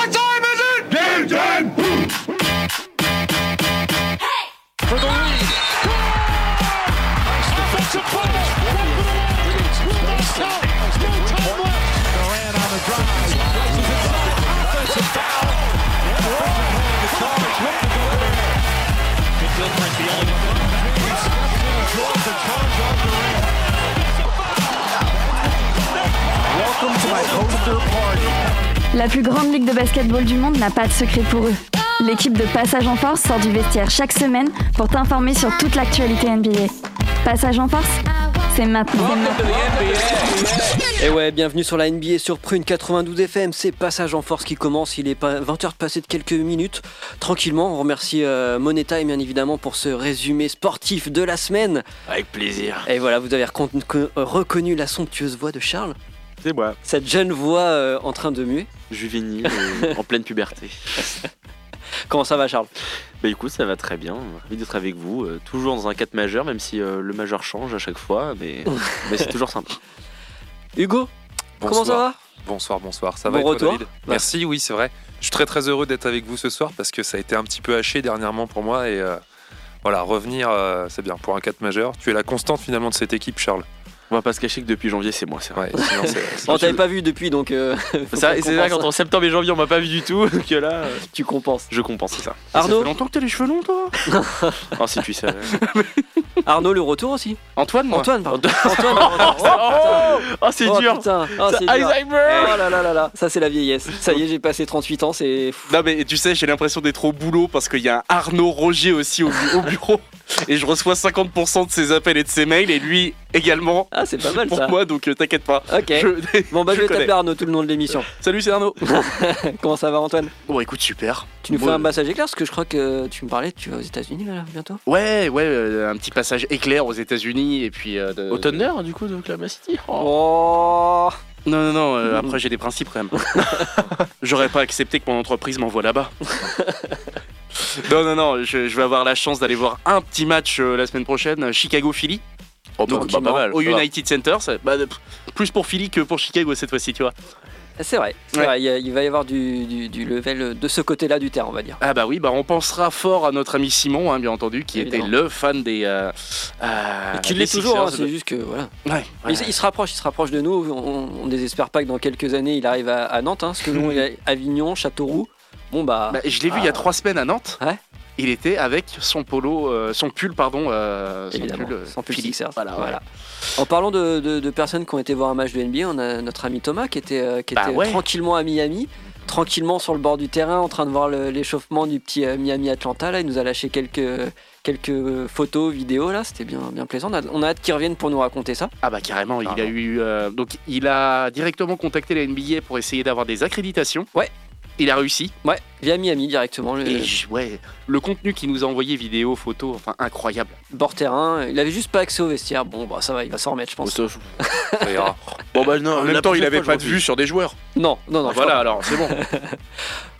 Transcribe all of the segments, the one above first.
What time is it? Game time! For the lead. Offensive play. Count. No time left. Durant on the drive. Rises inside. Offensive foul. The charge. Looking to go there. The only draws the charge on Durant. Welcome to my poster party. La plus grande ligue de basketball du monde n'a pas de secret pour eux. L'équipe de Passage en Force sort du vestiaire chaque semaine pour t'informer sur toute l'actualité NBA. Passage en Force, c'est maintenant. Et ouais, bienvenue sur la NBA sur Prune 92 FM. C'est Passage en Force qui commence. Il est pas 20h de passer de quelques minutes. Tranquillement, on remercie euh, Money Time, bien évidemment, pour ce résumé sportif de la semaine. Avec plaisir. Et voilà, vous avez recon- co- reconnu la somptueuse voix de Charles. C'est moi. Cette jeune voix euh, en train de muer. Juvénile, euh, en pleine puberté. Comment ça va, Charles? Bah écoute, ça va très bien. Ravi d'être avec vous. euh, toujours dans un 4 majeur, même si euh, le majeur change à chaque fois. Mais, mais c'est toujours sympa. Hugo Comment ça va? Bonsoir, bonsoir. Ça Bon va retour. David? Merci, oui, c'est vrai. Je suis très très heureux d'être avec vous ce soir parce que ça a été un petit peu haché dernièrement pour moi et euh, voilà, revenir, euh, c'est bien pour un 4 majeur. Tu es la constante finalement de cette équipe, Charles. On va pas se cacher que depuis janvier, c'est moi, c'est vrai. Ouais, sinon, c'est- On t'avait pas vu depuis, donc euh, c'est vrai, en septembre et janvier, on m'a pas vu du tout. Que là, euh, tu compenses. je compense, c'est ça. Arnaud Ça fait longtemps que t'as les cheveux longs, toi Oh, si tu savais. Arnaud, le retour aussi Antoine, moi Antoine, pardon. Antoine. Pardon. Oh, c'est Oh, dur putain. Oh, c'est dur. Alzheimer Oh là là là là, ça c'est la vieillesse. Ça y est, j'ai passé 38 ans, c'est fou. Non mais tu sais, j'ai l'impression d'être au boulot parce qu'il y a un Arnaud Roger aussi au bureau et je reçois 50% de ses appels et de ses mails et lui également Ah, c'est pas mal pour ça. moi donc euh, t'inquiète pas. Ok. Je- Bon bah je, je vais t'appeler Arnaud tout le long de l'émission. Salut c'est Arnaud. Comment ça va Antoine? Bon écoute super. Tu nous fais un passage éclair parce que je crois que tu me parlais, tu vas aux États-Unis là bientôt. Ouais ouais euh, un petit passage éclair aux États-Unis et puis euh, de- Au Thunder, du coup, de Oklahoma City Oh. Non non non euh, après j'ai des principes quand même. J'aurais pas accepté que mon entreprise m'envoie là-bas. Non non non je, je vais avoir la chance d'aller voir un petit match euh, la semaine prochaine Chicago Philly. Oh, bah, Donc, bah, pas mal. au ça va. United Center, ça- bah, de- plus pour Philly que pour Chicago cette fois-ci, tu vois. C'est vrai, c'est Ouais. vrai, il, y a- il va y avoir du, du, du level de ce côté-là du terrain, on va dire. Ah bah oui, bah on pensera fort à notre ami Simon, hein, bien entendu, qui Évidemment. était le fan des. Euh, euh, Et qui des l'est toujours, hein, Sixers. c'est juste que voilà. Ouais, Mais il, il se rapproche, il se rapproche de nous. On, on désespère pas que dans quelques années il arrive à, à Nantes, hein, parce que nous, il est à Avignon, Châteauroux. Bon bah, Bah, je l'ai vu il y a trois semaines à Nantes. Ouais. Il était avec son polo, euh, son pull, pardon, euh, son pull, euh. Sixers. Voilà, Voilà. En parlant de, de- de personnes qui ont été voir un match de NBA, on a notre ami Thomas qui était, euh, qui Bah était ouais. tranquillement à Miami, tranquillement sur le bord du terrain, en train de voir l'échauffement du petit Miami-Atlanta. Là, il nous a lâché quelques, quelques photos, vidéos. Là, c'était bien, bien plaisant. On a, on a hâte qu'il revienne pour nous raconter ça. Ah bah carrément, il a Carrément. eu donc il a directement contacté la NBA pour essayer d'avoir des accréditations. Ouais. Il a réussi. Ouais, via Miami directement. Le Et ouais, le contenu qu'il nous a envoyé, vidéo, photos, enfin incroyable. bord terrain. Il avait juste pas accès au vestiaire. Bon, bah ça va, il va s'en remettre, je pense. ça ira. Bon, bah non, En même temps, il avait pas je de vue sur des joueurs. Non, non, non. je voilà, crois alors c'est bon.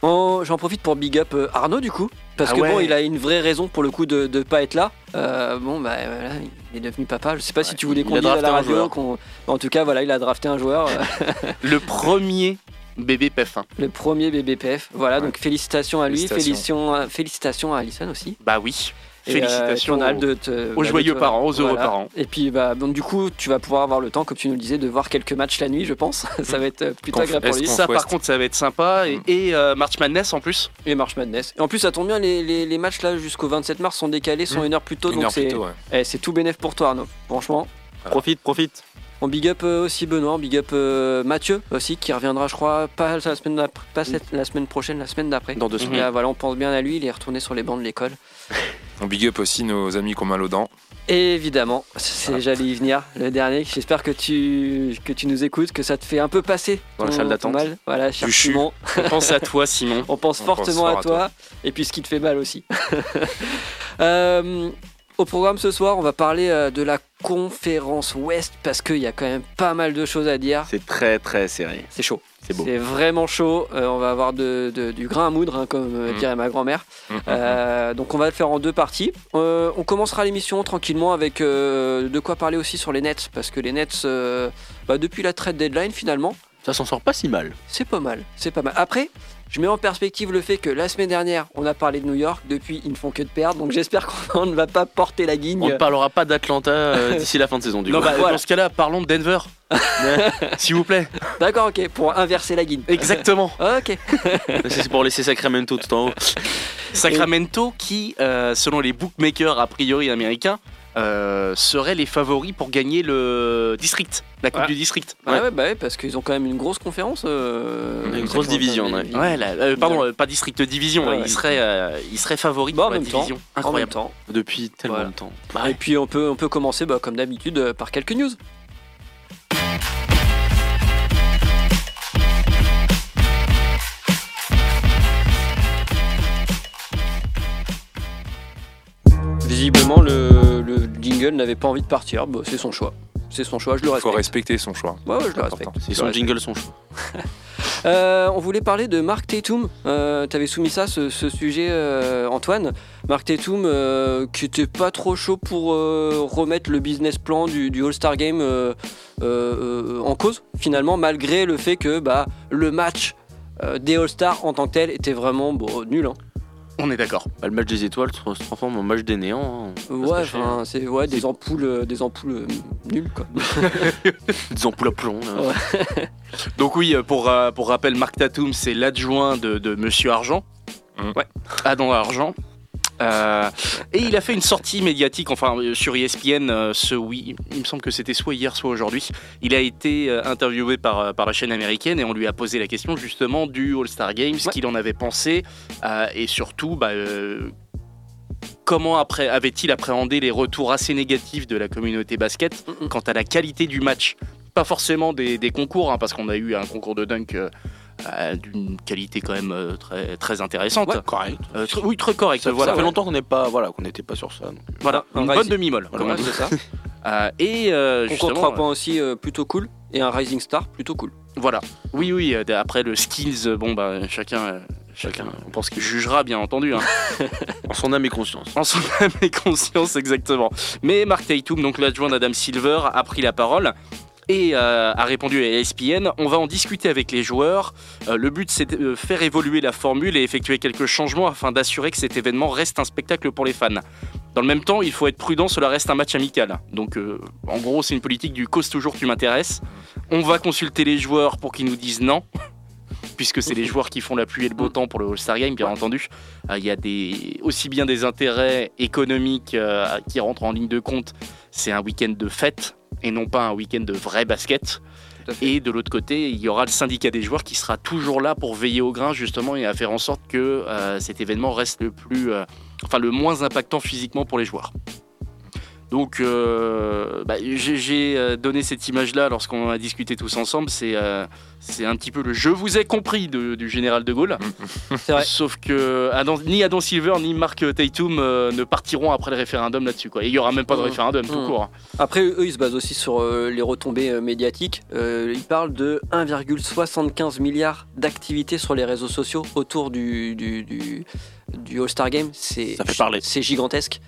Bon, J'en profite pour big up euh, Arnaud du coup. Parce Ah que bon, il a une vraie raison pour le coup de ne pas être là. Euh, bon, bah voilà, il est devenu papa. Je sais pas si tu voulais qu'on dise à la radio. En tout cas, voilà, il a drafté un joueur. le premier bébé PF1. le premier BBPF. Voilà, Ouais. donc félicitations à lui. Félicitations. Félicitations, à- félicitations à Alison aussi. Bah oui. Et, euh, Félicitations aux, de te- aux bah, de joyeux te- parents, aux heureux voilà. parents. Et puis, bah, donc, du coup, tu vas pouvoir avoir le temps, comme tu nous le disais, de voir quelques matchs la nuit, je pense. ça va être euh, plutôt Conf- agréable pour lui. Ça, par contre, ça va être sympa. Et, Mm. et, euh, March Madness en plus. Et March Madness. Et en plus, ça tombe bien, les, les- les matchs là jusqu'au 27 mars sont décalés, sont Mm. une heure plus tôt. Une donc c'est ouais. eh, c'est tout bénéf pour toi, Arnaud. Franchement. Profite, profite. On big up euh, aussi Benoît, on big up euh, Mathieu aussi, qui reviendra, je crois, pas la semaine, d'après- pas cette- la semaine prochaine, la semaine d'après. Dans deux semaines. euh, voilà, on pense bien à lui, il est retourné sur les bancs de l'école. On big up aussi nos amis qui ont mal aux dents. Et évidemment, c'est- j'allais y venir, le dernier. J'espère que tu, que tu nous écoutes, que ça te fait un peu passer Dans la salle d'attente. mal. Voilà, cher. Simon. On pense à toi, Simon. On pense On fortement pense à toi, et puis ce qui te fait mal aussi. Euh, au programme ce soir, on va parler euh, de la conférence Ouest parce qu'il y a quand même pas mal de choses à dire. C'est très très serré. C'est chaud. C'est beau. C'est vraiment chaud. Euh, on va avoir de- de- du grain à moudre, hein, comme euh, Mm. dirait ma grand-mère. Euh, donc on va le faire en deux parties. On commencera l'émission tranquillement avec de quoi parler aussi sur les Nets, parce que les Nets, bah, depuis la trade deadline finalement, Ça s'en sort pas si mal. c'est pas mal. C'est pas mal. Après, Je mets en perspective le fait que la semaine dernière, on a parlé de New York, depuis ils ne font que de perdre, donc j'espère qu'on ne va pas porter la On guigne. ne parlera pas d'Atlanta euh, d'ici la fin de saison du Non, coup. bah, Voilà. dans ce cas-là, parlons de Denver. S'il vous plaît. D'accord, ok, pour inverser la guine. Exactement. Ok. C'est pour laisser Sacramento tout en haut. Sacramento qui, euh, selon les bookmakers a priori américains, euh, seraient les favoris pour gagner le district, la coupe Ouais. du district. Ouais, ouais, bah ouais, parce qu'ils ont quand même une grosse conférence. euh, Une grosse division, ouais. Ouais, la- euh, pardon, pas district division, Ouais, ils seraient, euh, ils seraient favoris Bon, pour en la même temps, division. En même Incroyable. temps. Depuis tellement Voilà. de temps. Et puis on peut, on peut commencer bah, comme d'habitude par quelques news. Visiblement, le, le jingle n'avait pas envie de partir. Bah, c'est son choix. C'est son choix, je le Il faut respecte. respecter son choix. Ouais, ouais, je le respecte. C'est son jingle, son choix. Euh, on voulait parler de Mark Tatum. Euh, T'avais soumis ça, ce, ce sujet, euh, Antoine. Mark Tatum, euh, qui était pas trop chaud pour euh, remettre le business plan du, du All-Star Game euh, euh, euh, en cause, finalement, malgré le fait que bah, le match euh, des All-Stars en tant que tel était vraiment bon, nul. hein. On est d'accord. Bah, le match des étoiles se transforme en match des néants. hein. Ouais, enfin, c'est ouais, des ampoules, euh, des ampoules euh, nulles quoi. Des ampoules à plomb. là. Donc oui, euh, pour, pour rappel, Mark Tatum, c'est l'adjoint de, de Monsieur Argent. Mm. Ouais, Adam Argent. Euh, et il a fait une sortie médiatique, enfin euh, sur ESPN, euh, ce oui, il me semble que c'était soit hier, soit aujourd'hui. Il a été interviewé par, par la chaîne américaine et on lui a posé la question justement du All-Star Game, ce Ouais. qu'il en avait pensé euh, et surtout bah, euh, comment après avait-il appréhendé les retours assez négatifs de la communauté basket quant à la qualité du match? Pas forcément des, des concours, hein, parce qu'on a eu un concours de dunk euh, d'une qualité quand même euh, très, très intéressante. Ouais, correct. Euh, tr- oui, très correct. Ça, voilà, ça fait longtemps qu'on n'est pas, voilà, qu'on n'était pas sur ça. donc. voilà, Un une rising. bonne demi-molle. dit. c'est ça. Euh, et euh, justement, 3 points aussi euh, plutôt cool. Et un Rising Star plutôt cool. Voilà. Oui, oui. euh, après le skills, euh, bon bah chacun, euh, chacun, on pense qu'il jugera bien entendu. hein. En son âme et conscience. En son âme et conscience, exactement. Mais Mark Tatum, donc l'adjoint d'Adam Silver, a pris la parole et euh, a répondu à ESPN. On va en discuter avec les joueurs. Euh, le but, c'est de faire évoluer la formule et effectuer quelques changements afin d'assurer que cet événement reste un spectacle pour les fans. Dans le même temps, il faut être prudent, cela reste un match amical. Donc, euh, en gros, c'est une politique du cause toujours tu m'intéresses. On va consulter les joueurs pour qu'ils nous disent non. Puisque c'est les joueurs qui font la pluie et le beau temps pour le All-Star Game, bien entendu. Il y a aussi bien des intérêts économiques qui rentrent en ligne de compte. C'est un week-end de fête et non pas un week-end de vrai basket. Et de l'autre côté, il y aura le syndicat des joueurs qui sera toujours là pour veiller au grain justement et à faire en sorte que euh, cet événement reste le plus, euh, enfin le moins impactant physiquement pour les joueurs. Donc, euh, bah, j'ai euh, donné cette image-là lorsqu'on a discuté tous ensemble. C'est euh, c'est un petit peu le je vous ai compris de- du général de Gaulle. Vrai. Sauf que Adam- ni Adam Silver ni Mark Tatum euh, ne partiront après le référendum là-dessus. Et il n'y aura même pas de Mmh. référendum tout Mmh. court. hein. Après, eux, ils se basent aussi sur les retombées médiatiques. Ils parlent de 1,75 milliard d'activités sur les réseaux sociaux autour du, du, du, du All-Star Game. C'est, gigantesque.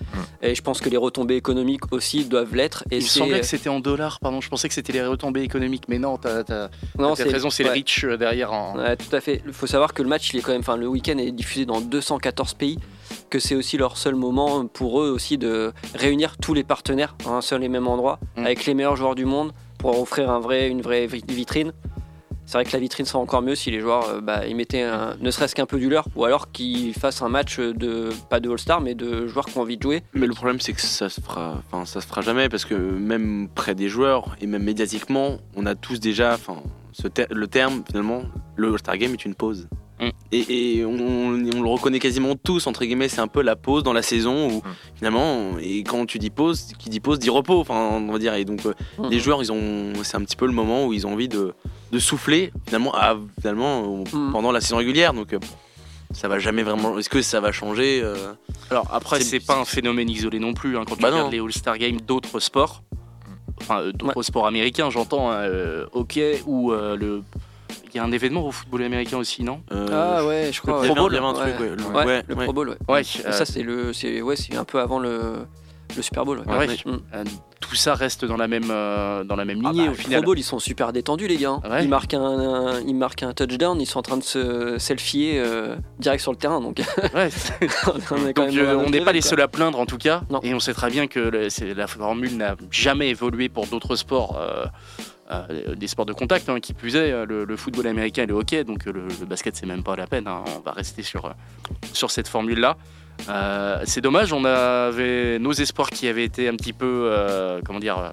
Et je pense que les retombées économiques aussi doivent l'être. Et Il me semblait que c'était en dollars, pardon. Je pensais que c'était les retombées économiques, mais non, t'as raison, c'est ouais. le reach euh, derrière. En... Ouais, tout à fait. Il faut savoir que le match, il est quand même, enfin, le week-end est diffusé dans 214 pays, que c'est aussi leur seul moment pour eux aussi de réunir tous les partenaires à un seul et même endroit, Mm. avec les meilleurs joueurs du monde, pour offrir un vrai, une vraie vi- vitrine. C'est vrai que la vitrine serait encore mieux si les joueurs euh, bah, mettaient ne serait-ce qu'un peu du leur, ou alors qu'ils fassent un match de pas de All-Star, mais de joueurs qui ont envie de jouer. Mais le problème, c'est que ça se fera, enfin, ça se fera jamais parce que même près des joueurs et même médiatiquement, on a tous déjà, enfin, le terme finalement, le All-Star Game est une pause. Mm. Et, et on, on le reconnaît quasiment tous entre guillemets, c'est un peu la pause dans la saison où finalement, et quand tu dis pause, qui dit pause dit repos, enfin, on va dire. Et donc euh, Mm. les joueurs, ils ont, c'est un petit peu le moment où ils ont envie de, de souffler finalement, à, finalement Mm. pendant la saison régulière. Donc euh, ça va jamais vraiment. Est-ce que ça va changer euh, Alors après, C'est- pas un phénomène isolé non plus. hein, quand tu Bah regardes les All-Star Games d'autres sports, enfin d'autres sports américains, j'entends hein, euh, hockey ou euh, le. Il y a un événement au football américain aussi, non? Euh, ah ouais, je le crois. Pro ouais. Bowl, il y avait un truc, ouais, le- Ouais, ouais, le ouais. Pro Bowl, ouais. Euh, ça, c'est le, c'est ouais, c'est un peu avant le, le Super Bowl. ouais. Ouais. Mm. Euh, tout tout ça reste dans la même, euh, dans la même Ah lignée bah, au le final. Pro Bowl, ils sont super détendus, les gars. hein. Ouais. Ils, marquent un, un- ils marquent un touchdown, ils sont en train de se selfier euh, direct sur le terrain. Donc, Ouais. on est quand Donc, même euh, à on notre n'est pas les seuls à plaindre en tout cas. Non. Et on sait très bien que le- c'est- la formule n'a jamais évolué pour d'autres sports. Euh, des sports de contact, hein, qui plus est, euh, le, le football américain et le hockey, donc euh, le, le basket c'est même pas la peine, hein, on va rester sur, sur cette formule-là. Euh, c'est dommage, on avait nos espoirs qui avaient été un petit peu, euh, comment dire, euh,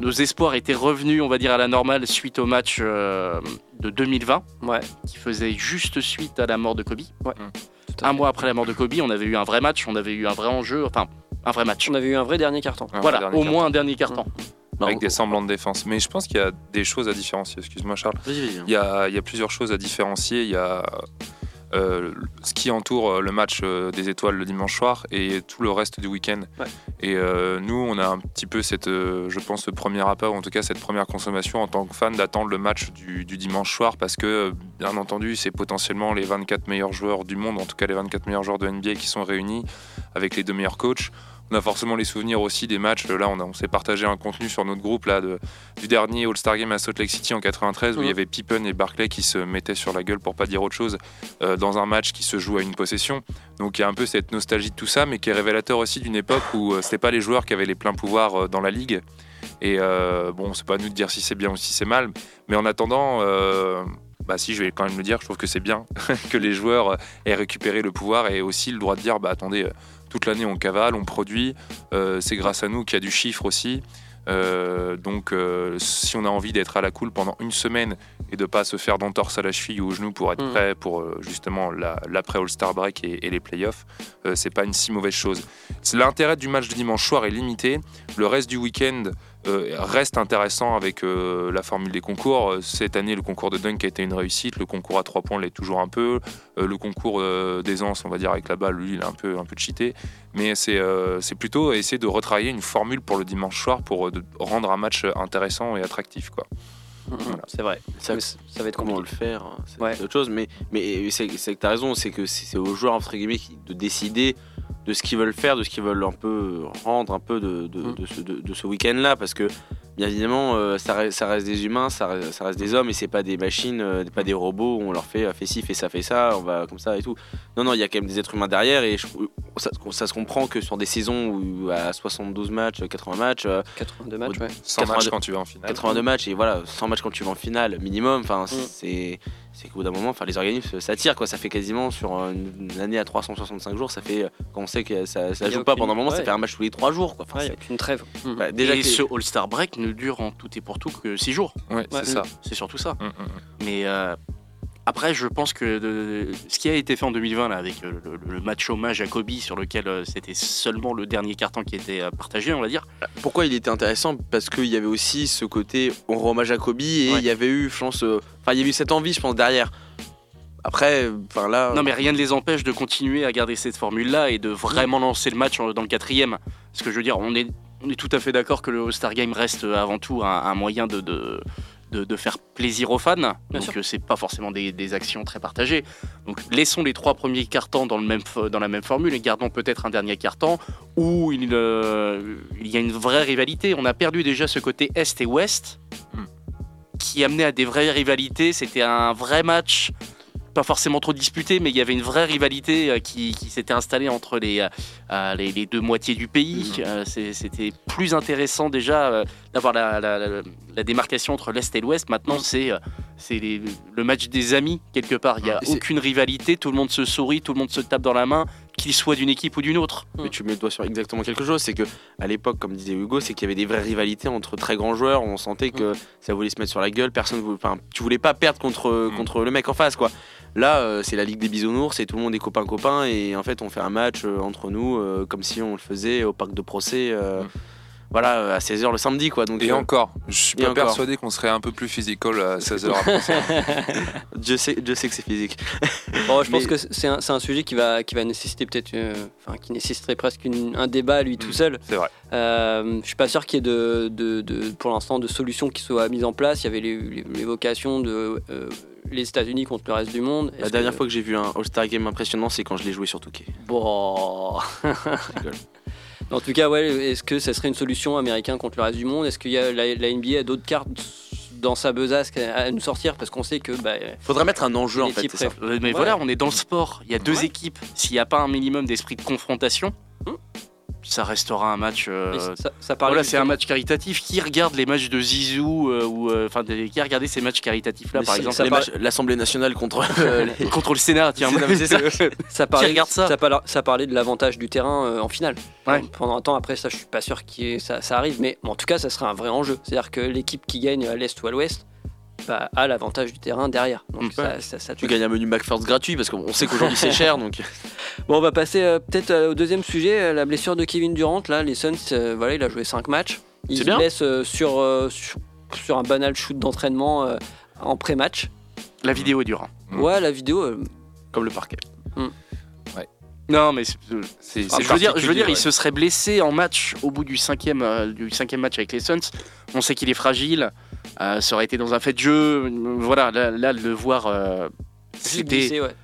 nos espoirs étaient revenus, on va dire, à la normale suite au match euh, de 2020, Ouais, qui faisait juste suite à la mort de Kobe. à Un mois après la mort de Kobe, on avait eu un vrai match, on avait eu un vrai enjeu, enfin, un vrai match. On avait eu un vrai dernier carton. Un Voilà, dernier au moins un dernier carton. Avec des semblants de défense. Mais je pense qu'il y a des choses à différencier. Excuse-moi, Charles. Il y a, il y a plusieurs choses à différencier. Il y a euh, ce qui entoure euh, le match euh, des étoiles le dimanche soir et tout le reste du week-end. Ouais. Et euh, nous, on a un petit peu cette, euh, je pense, ce premier appât, ou en tout cas cette première consommation en tant que fan d'attendre le match du, du dimanche soir parce que, bien entendu, c'est potentiellement les 24 meilleurs joueurs du monde, en tout cas les 24 meilleurs joueurs de NBA qui sont réunis avec les deux meilleurs coachs. On a forcément les souvenirs aussi des matchs. Là, on, a- on s'est partagé un contenu sur notre groupe là, de, du dernier All-Star Game à Salt Lake City en 93 où Mhm. il y avait Pippen et Barclay qui se mettaient sur la gueule pour pas dire autre chose euh, dans un match qui se joue à une possession. Donc il y a un peu cette nostalgie de tout ça, mais qui est révélateur aussi d'une époque où euh, c'était pas les joueurs qui avaient les pleins pouvoirs euh, dans la ligue. Et euh, bon, c'est pas à nous de dire si c'est bien ou si c'est mal, mais en attendant. bah si, je vais quand même le dire, je trouve que c'est bien que les joueurs aient récupéré le pouvoir et aussi le droit de dire, bah attendez, toute l'année on cavale, on produit, euh, c'est grâce à nous qu'il y a du chiffre aussi. Euh, donc euh, si on a envie d'être à la cool pendant une semaine et de pas se faire d'entorse à la cheville ou au genou pour être Mhm. prêt pour euh, justement la- l'après All-Star Break et, et les playoffs, c'est pas une si mauvaise chose. L'intérêt du match de dimanche soir est limité. Le reste du week-end euh, reste intéressant avec euh, la formule des concours. Euh, Cette année, le concours de dunk a été une réussite. Le concours à trois points l'est toujours un peu. Euh, le concours euh, d'aisance, on va dire, avec la balle, lui, il est un peu, un peu cheaté. Mais c'est euh, c'est plutôt essayer de retravailler une formule pour le dimanche soir pour euh, rendre un match intéressant et attractif. Quoi. Mhm, Voilà. C'est vrai. Ça- va être comment compliqué. le faire, hein, c'est Ouais. autre chose. Mais, mais c'est que tu as raison, c'est que c'est c'est aux joueurs entre guillemets qui- de décider de ce qu'ils veulent faire, de ce qu'ils veulent un peu rendre un peu de, de, Mm. de ce, de ce week-end-là, parce que bien évidemment, euh, ça, reste, ça reste des humains, ça reste, ça reste des hommes, et c'est pas des machines, euh, pas des robots où on leur fait euh, fais ci, fais ça, fais ça, on va comme ça et tout. Non, non, il y a quand même des êtres humains derrière, et je- ça, ça se comprend que sur des saisons où à 72 matchs, 80 matchs, euh, 82 matchs, ouais. 100 matchs 82 quand tu vas en finale. 82 matchs et voilà 100 matchs quand tu vas en finale minimum enfin Mm. c'est c'est qu'au bout d'un moment enfin les organismes s'attirent quoi ça fait quasiment sur une, une année à 365 jours ça fait quand on sait que ça, ça y joue pas pendant un moment ça fait un match tous les 3 jours quoi Enfin, Ouais, il n'y a c'est- aucune trêve. Mhm. bah, déjà et que- ce All-Star Break ne dure en tout et pour tout que 6 jours. Ouais, Ouais. c'est ça. C'est surtout ça. Mm, mm, mm. Mais euh, après, je pense que de- ce qui a été fait en 2020 là, avec euh, le, le match hommage à Kobe, sur lequel euh, c'était seulement le dernier carton qui était euh, partagé, on va dire. pourquoi il était intéressant? Parce qu'il y avait aussi ce côté on rend hommage à Kobe et Ouais. il y avait eu je pense euh, enfin il y avait eu cette envie je pense derrière après enfin là Non, mais rien ne les empêche de continuer à garder cette formule-là et de vraiment lancer le match dans le quatrième. Parce que je veux dire, on est, on est tout à fait d'accord que le All-Star Game reste euh, avant tout un, un moyen de, de, de- de faire plaisir aux fans. Donc sûr. euh, c'est pas forcément des, des actions très partagées. Donc laissons les trois premiers cartons dans, le même, fo- dans la même formule et gardons peut-être un dernier carton où il, euh, il y a une vraie rivalité. On a perdu déjà ce côté Est et Ouest Hmm. qui amenait à des vraies rivalités. C'était un vrai match pas forcément trop disputé, mais il y avait une vraie rivalité euh, qui, qui s'était installée entre les, euh, euh, les, les deux moitiés du pays. C'est- C'était plus intéressant déjà d'avoir la, la- la- la démarcation entre l'Est et l'Ouest. Maintenant, c'est euh, c'est le match des amis, quelque part. Il n'y a aucune rivalité, tout le monde se sourit, tout le monde se tape dans la main, qu'il soit d'une équipe ou d'une autre. Mais tu mets le doigt sur exactement quelque chose, c'est que à l'époque, comme disait Hugo, c'est qu'il y avait des vraies rivalités entre très grands joueurs. On sentait que ça voulait se mettre sur la gueule. Personne, voulait- enfin, tu voulais pas perdre contre Mm. contre le mec en face, quoi. Là, euh, c'est la ligue des bisounours, et tout le monde est copain copain, et en fait, on fait un match euh, entre nous euh, comme si on le faisait au parc de procès. Mm. Voilà, euh, à 16h le samedi, quoi. Donc, Et euh, encore, je suis pas encore. persuadé qu'on serait un peu plus physical à 16h après. Dieu sait, Dieu sait que c'est physique. Bon, je pense que c'est un, c'est un sujet qui va, qui va nécessiter peut-être, euh, enfin, qui nécessiterait presque une- un débat à lui tout Mm. seul. C'est vrai. Euh, je suis pas sûr qu'il y ait de, de- de- pour l'instant de solutions qui soient mises en place. Il y avait l'évocation de euh, les États-Unis contre le reste du monde. La dernière fois que j'ai vu un All-Star Game impressionnant, c'est quand je l'ai joué sur Touquet. Bon. En tout cas, ouais, est-ce que ça serait une solution américain contre le reste du monde? Est-ce qu'il y a la, la NBA a d'autres cartes dans sa besace à, nous sortir? Parce qu'on sait que bah, Faudrait mettre un enjeu en fait. ça. Mais Ouais. voilà, on est dans le sport. Il y a deux Ouais. équipes. S'il n'y a pas un minimum d'esprit de confrontation, Hmm. Ça restera un match. euh, ça, ça Voilà, c'est un match caritatif. Qui regarde les matchs de Zizou euh, ou euh, enfin des- qui a regardé ces matchs caritatifs là Mais par exemple? L'Assemblée nationale contre euh, les- contre le Sénat Tiens, ça. Ça parlait, regarde ça parla- ça parlait de l'avantage du terrain euh, en finale. Ouais. Pendant un temps, après ça, je suis pas sûr que ça, ça arrive, mais en tout cas, ça serait un vrai enjeu. C'est-à-dire que l'équipe qui gagne à l'est ou à l'ouest bah, a l'avantage du terrain derrière. Donc Mm. ça, ça- ça tu gagnes un menu McFirst gratuit parce qu'on sait qu'aujourd'hui c'est cher donc. Bon, on va passer euh, peut-être euh, au deuxième sujet, euh, la blessure de Kevin Durant. Là, les Suns, euh, voilà, il a joué 5 matchs. Il se bien. blesse euh, sur, euh, sur, sur un banal shoot d'entraînement euh, en pré-match. La vidéo est dure. hein. Mm. Ouais, la vidéo, euh, Comme le parquet. Non, mais c'est- je veux dire, je veux dire, il se serait blessé en match au bout du cinquième, euh, du cinquième match avec les Suns. On sait qu'il est fragile. Euh, ça aurait été dans un fait de jeu. Voilà, là, le voir, euh, c'était. ouais.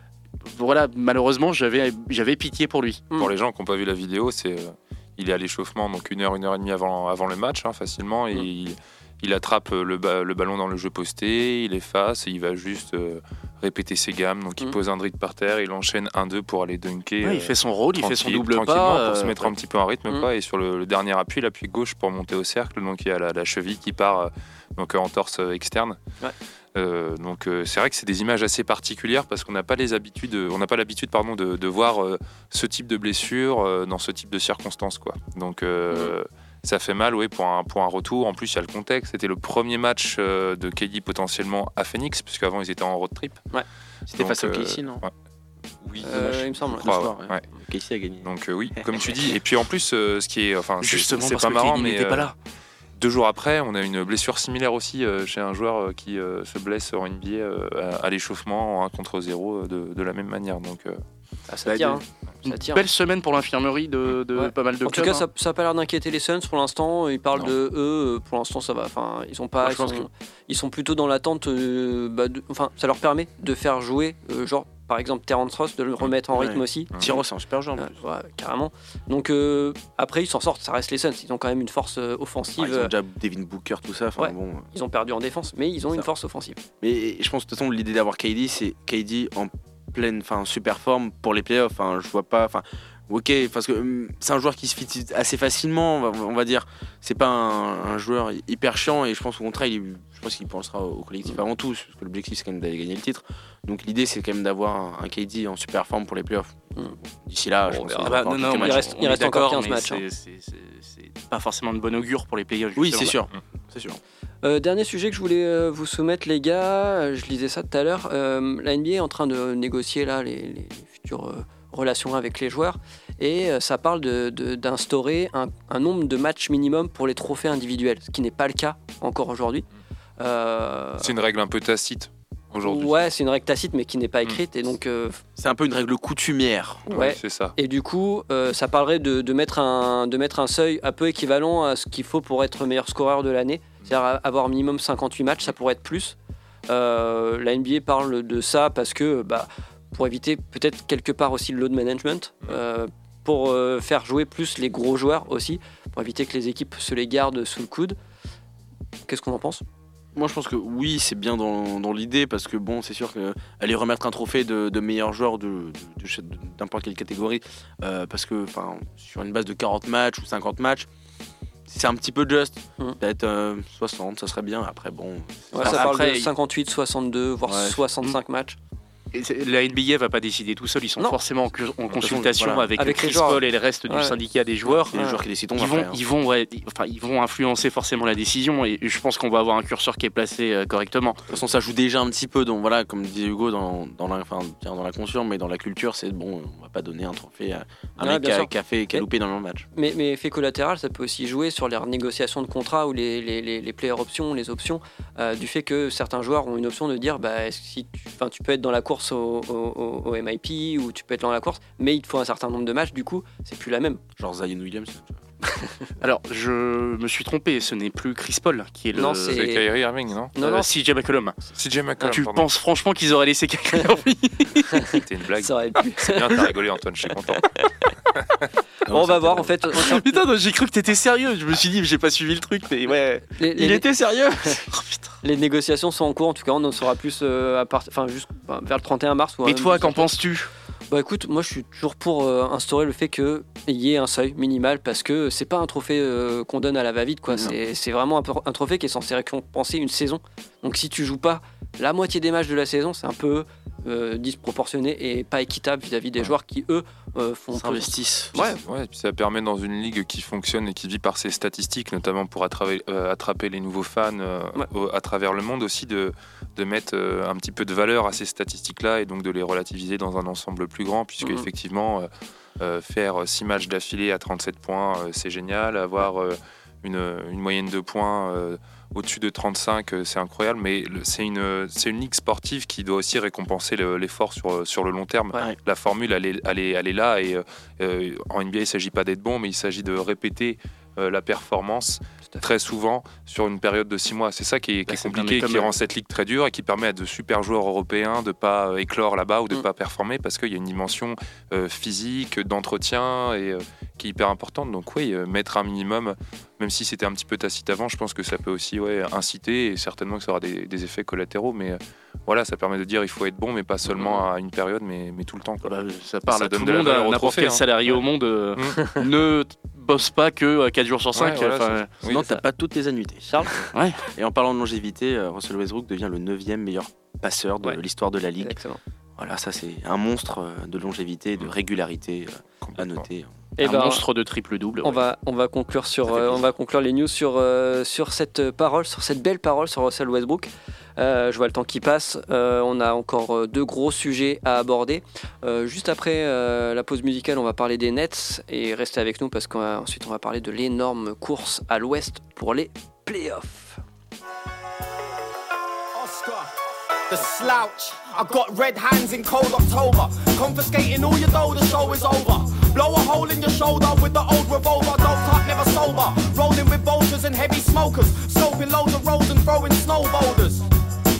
Voilà, malheureusement, j'avais, pitié pour lui. Pour les gens qui n'ont pas vu la vidéo, c'est euh, il est à l'échauffement, donc une heure, une heure et demie avant, avant le match, hein, facilement, et Mm. il, il attrape euh, le, ba- le ballon dans le jeu posté, il efface, et il va juste euh, répéter ses gammes. Donc il Mm. pose un dribble par terre, il enchaîne 1-2 pour aller dunker. Ouais, il fait son rôle, il fait son double pas. pour se euh, mettre un petit peu en rythme quoi, et sur le, le dernier appui l'appui gauche pour monter au cercle donc il y a la, la cheville qui part donc en torse externe Ouais. Euh, donc euh, c'est vrai que c'est des images assez particulières parce qu'on n'a pas les habitudes on n'a pas l'habitude pardon de, de voir euh, ce type de blessure dans ce type de circonstances quoi donc euh, ça fait mal oui pour un, pour un retour en plus il y a le contexte c'était le premier match euh, de KD potentiellement à Phoenix puisqu'avant ils étaient en road trip C'était Donc, face au euh, Casey non ouais. oui Euh, il me semble. je crois, soir, ouais. Ouais. Casey a gagné. donc euh, oui, comme tu dis. Et puis en plus, euh, ce qui est, enfin, c'est- Justement, c'est parce pas que marrant, KD mais n'était pas euh, là. deux jours après, on a une blessure similaire aussi euh, chez un joueur euh, qui euh, se blesse en NBA euh, à, à l'échauffement en 1 contre 0 de, de la même manière. Donc euh, Ah, ça Bah, tire. hein. Une Ça tire. belle semaine pour l'infirmerie de, de Ouais. pas mal de En tout cas, hein. ça n'a pas l'air d'inquiéter les Suns pour l'instant. Ils parlent Non. de eux. euh, Pour l'instant, ça va. Enfin, ils sont pas. Moi, ils, sont, ils sont plutôt dans l'attente. euh, bah, de- Enfin, ça leur permet de faire jouer, euh, genre par exemple Terrence Ross, de le remettre en Ouais. rythme aussi. Tiro c'est un super joueur. en plus. ouais, carrément. Donc euh, après, ils s'en sortent. Ça reste les Suns. Ils ont quand même une force euh, Ouais, offensive. ils ont déjà Devin Booker tout ça. enfin, Ouais. bon. Ils ont perdu en défense, mais ils ont Ça. une force offensive. Mais je pense de toute façon l'idée d'avoir KD c'est KD en pleine, enfin super forme pour les playoffs. Enfin, je vois pas, enfin. Ok, parce que hum, c'est un joueur qui se fit assez facilement, on va, on va dire. C'est pas un, un joueur hyper chiant et je pense au contraire, il, je pense qu'il pensera au collectif avant tout, parce que l'objectif c'est quand même d'aller gagner le titre. Donc l'idée c'est quand même d'avoir un, un KD en super forme pour les playoffs. Mm. D'ici là, je pense Ah bah, non, non, il reste- il est reste encore d'accord, 15 mais matchs, hein. c'est- pas forcément de bon augure pour les playoffs. Oui, c'est sûr, c'est sûr. Euh, dernier sujet que je voulais euh, vous soumettre, les gars, euh, je lisais ça tout à l'heure. euh, la NBA est en train de négocier là les, les futures relations avec les joueurs et euh, ça parle de- de- d'instaurer un, un nombre de matchs minimum pour les trophées individuels, ce qui n'est pas le cas encore aujourd'hui. Euh, c'est une règle un peu tacite aujourd'hui. ouais, c'est une règle tacite mais qui n'est pas écrite et donc euh, C'est un peu une règle coutumière. ouais. c'est ça. Et du coup, euh, ça parlerait de, de mettre un, de mettre un seuil un peu équivalent à ce qu'il faut pour être meilleur scoreur de l'année. C'est-à-dire avoir minimum 58 matchs, ça pourrait être plus. Euh, la NBA parle de ça parce que, bah, pour éviter peut-être quelque part aussi le load management, euh, pour euh, faire jouer plus les gros joueurs aussi, pour éviter que les équipes se les gardent sous le coude. Qu'est-ce qu'on en pense? Moi, je pense que oui, c'est bien dans, dans l'idée parce que bon, c'est sûr que aller remettre un trophée de, de meilleur joueur de, n'importe quelle catégorie, euh, parce que enfin, sur une base de 40 matchs ou 50 matchs, c'est un petit peu juste. Mhm. Peut-être euh, 60, ça serait bien. Après, bon, Ouais, Ah, Ça parle après, de il- 58, 62, voire Ouais. 65 matchs. La NBA va pas décider tout seul, ils sont Non. forcément en, en consultation voilà. avec, Avec les Chris joueurs. Paul et le reste du syndicat des joueurs. les joueurs qui décident Ils après. vont, hein. ils, vont, ouais, ils- enfin, ils vont influencer forcément la décision et je pense qu'on va avoir un curseur qui est placé euh, correctement. De toute façon, ça joue déjà un petit peu. Donc voilà, comme disait Hugo, dans, dans la, enfin, dans la conscience, mais dans la culture, c'est bon, on va pas donner un trophée à un Ouais, mec qui a, sûr. qui a fait, qui a loupé dans le match. Mais, mais effet collatéral, ça peut aussi jouer sur les négociations de contrat ou les, les, les, les player options, les options, euh, du fait que certains joueurs ont une option de dire bah, si tu, enfin, tu peux être dans la course au, MIP ou tu peux être dans la course, mais il te faut un certain nombre de matchs, du coup, c'est plus la même. Genre Zion Williams. Alors, je me suis trompé, ce n'est plus Chris Paul qui est le. Non, c'est- C'est Kyrie Irving, non Non, euh, non, CJ McCollum. CJ McCollum, tu pardon. penses franchement qu'ils auraient laissé Kyrie Irving C'était une blague. ça aurait pu. C'est bien, t'as rigolé, Antoine, je suis content. on va voir en fait. Putain, non, j'ai cru que t'étais sérieux. Je me suis dit, j'ai pas suivi le truc, mais ouais. Les, Il était sérieux Oh, putain. les négociations sont en cours, en tout cas on en saura plus euh, à part... enfin, juste, bah, vers le 31 mars. ou Et toi, qu'en penses-tu? Bah écoute, moi je suis toujours pour euh, instaurer le fait qu'il y ait un seuil minimal parce que c'est pas un trophée euh, qu'on donne à la va-vite quoi. C'est vraiment un trophée qui est censé récompenser une saison. Donc si tu joues pas la moitié des matchs de la saison, c'est un peu euh, disproportionné et pas équitable vis-à-vis des joueurs qui eux euh, font S'investissent. Ouais, Ouais, puis ça permet dans une ligue qui fonctionne et qui vit par ses statistiques, notamment pour attraper, euh, attraper les nouveaux fans euh, Ouais. au- à travers le monde aussi, de, de mettre euh, un petit peu de valeur à ces statistiques-là et donc de les relativiser dans un ensemble plus grand, puisque Mhm. effectivement, euh, euh, faire 6 matchs d'affilée à 37 points, euh, c'est génial. Avoir euh, une, une moyenne de points euh, au-dessus de 35, euh, c'est incroyable, mais le- c'est une, c'est une ligue sportive qui doit aussi récompenser le- l'effort sur, sur le long terme. Ouais. La formule, elle est, elle est, elle est là, et euh, euh, en NBA, il ne s'agit pas d'être bon, mais il s'agit de répéter euh, la performance. Très souvent sur une période de 6 mois. C'est ça qui est, qui Bah, est compliqué, qui rend cette ligue très dure et qui permet à de super joueurs européens de ne pas euh, éclore là-bas ou de ne Mm. pas performer parce qu'il y a une dimension euh, physique, d'entretien et euh, qui est hyper importante. Donc oui, euh, mettre un minimum, même si c'était un petit peu tacite avant, je pense que ça peut aussi ouais, inciter et certainement que ça aura des, des effets collatéraux. Mais voilà, ça permet de dire il faut être bon, mais pas seulement à une période, mais, mais tout le temps. quoi. Bah, ça parle Ça à donne tout de le monde, n'importe quel hein. salarié au monde euh, ne pas que 4 jours sur 5. Ouais, voilà, enfin, oui, Sinon, c'est t'as pas toutes tes annuités. Charles Ouais. Et en parlant de longévité, euh, Russell Westbrook devient le 9 meilleur passeur de Ouais. l'histoire de la ligue. excellent. Voilà, ça c'est un monstre euh, de longévité, de régularité euh, à noter. Et un ben, monstre de triple-double. On ouais. va, on va conclure sur, euh, on va conclure les news sur, euh, sur cette parole, sur cette belle parole sur Russell Westbrook. Euh, je vois le temps qui passe. Euh, on a encore euh, deux gros sujets à aborder. Juste après la pause musicale, on va parler des Nets et restez avec nous parce qu'ensuite on va parler de l'énorme course à l'Ouest pour les playoffs. The slouch. I got red hands in cold October. Confiscating all your dough, the show is over. Blow a hole in your shoulder with the old revolver. Doped up, never sober. Rolling with vultures and heavy smokers. Sloping loads of roads and throwing snow boulders.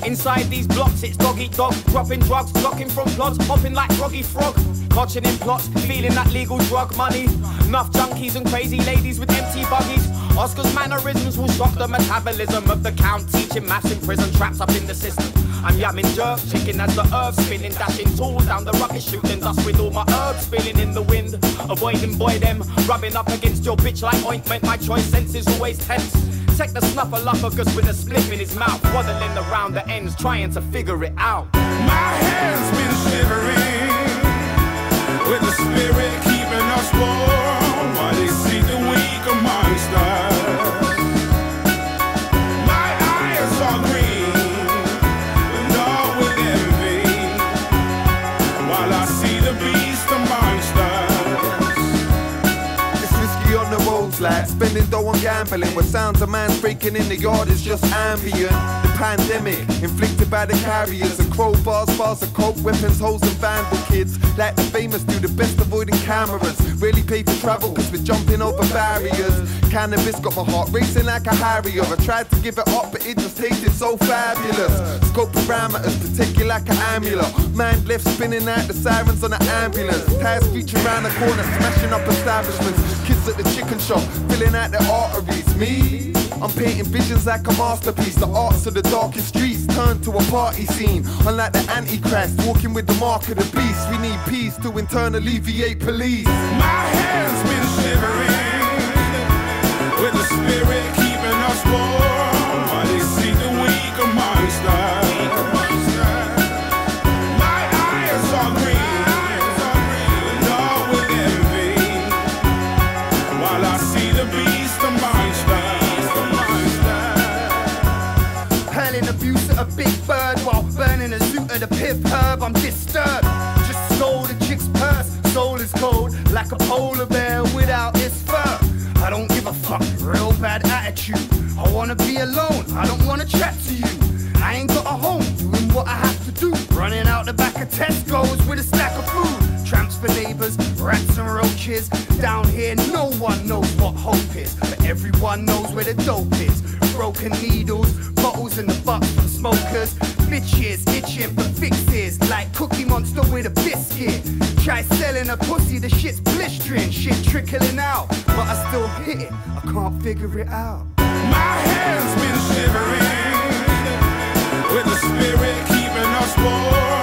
Inside these blocks, it's dog eat dog. Dropping drugs, blocking from plots, hopping like froggy frog. Watching in plots, feeling that legal drug money. Enough junkies and crazy ladies with empty buggies. Oscar's mannerisms will shock the metabolism of the count. Teaching maths in prison, traps up in the system. I'm yamming jerk, chicken as the earth spinning, dashing tools down the rocket, shooting dust with all my herbs spilling in the wind. Avoiding boy them, rubbing up against your bitch like ointment. My choice sense is always tense. Check the snuffleupagus with a spliff in his mouth, waddling around the ends, trying to figure it out. My hands been shivering with the spirit keeping us warm With sounds of man freaking in the yard is just ambient. The pandemic inflicted by the carriers crowbars, bars of coke, weapons, hoes, and vandal kids. Like the famous do the best avoiding cameras. Really pay for travel cause we're jumping over barriers. Cannabis got my heart racing like a harrier. I tried to give it up, but it just tasted so fabulous. Scope parameters, protect you like an amulet. Mind left spinning out the sirens on the ambulance. Tires feature around the corner, smashing up establishments. Kids at the chicken shop, filling out their arteries. Me, I'm painting visions like a masterpiece. The arts of the darkest streets turn to a party scene. Unlike the Antichrist, walking with the mark of the beast. We need peace to in turn alleviate police. My hands been shivering with the spirit keeping us warm while they see the weak amongst us. Alone. I don't wanna chat to you. I ain't got a home. Doing what I have to do. Running out the back of Tesco's with a stack of food. Tramps for neighbors, rats and roaches. Down here, no one knows what hope is, but everyone knows where the dope is. broken needles, bottles in the butt from smokers. Bitches itching for fixes, like Cookie Monster with a. Try selling a pussy, the shit's blistering, shit trickling out. But I still hit it, I can't figure it out. My hands been shivering with the spirit keeping us warm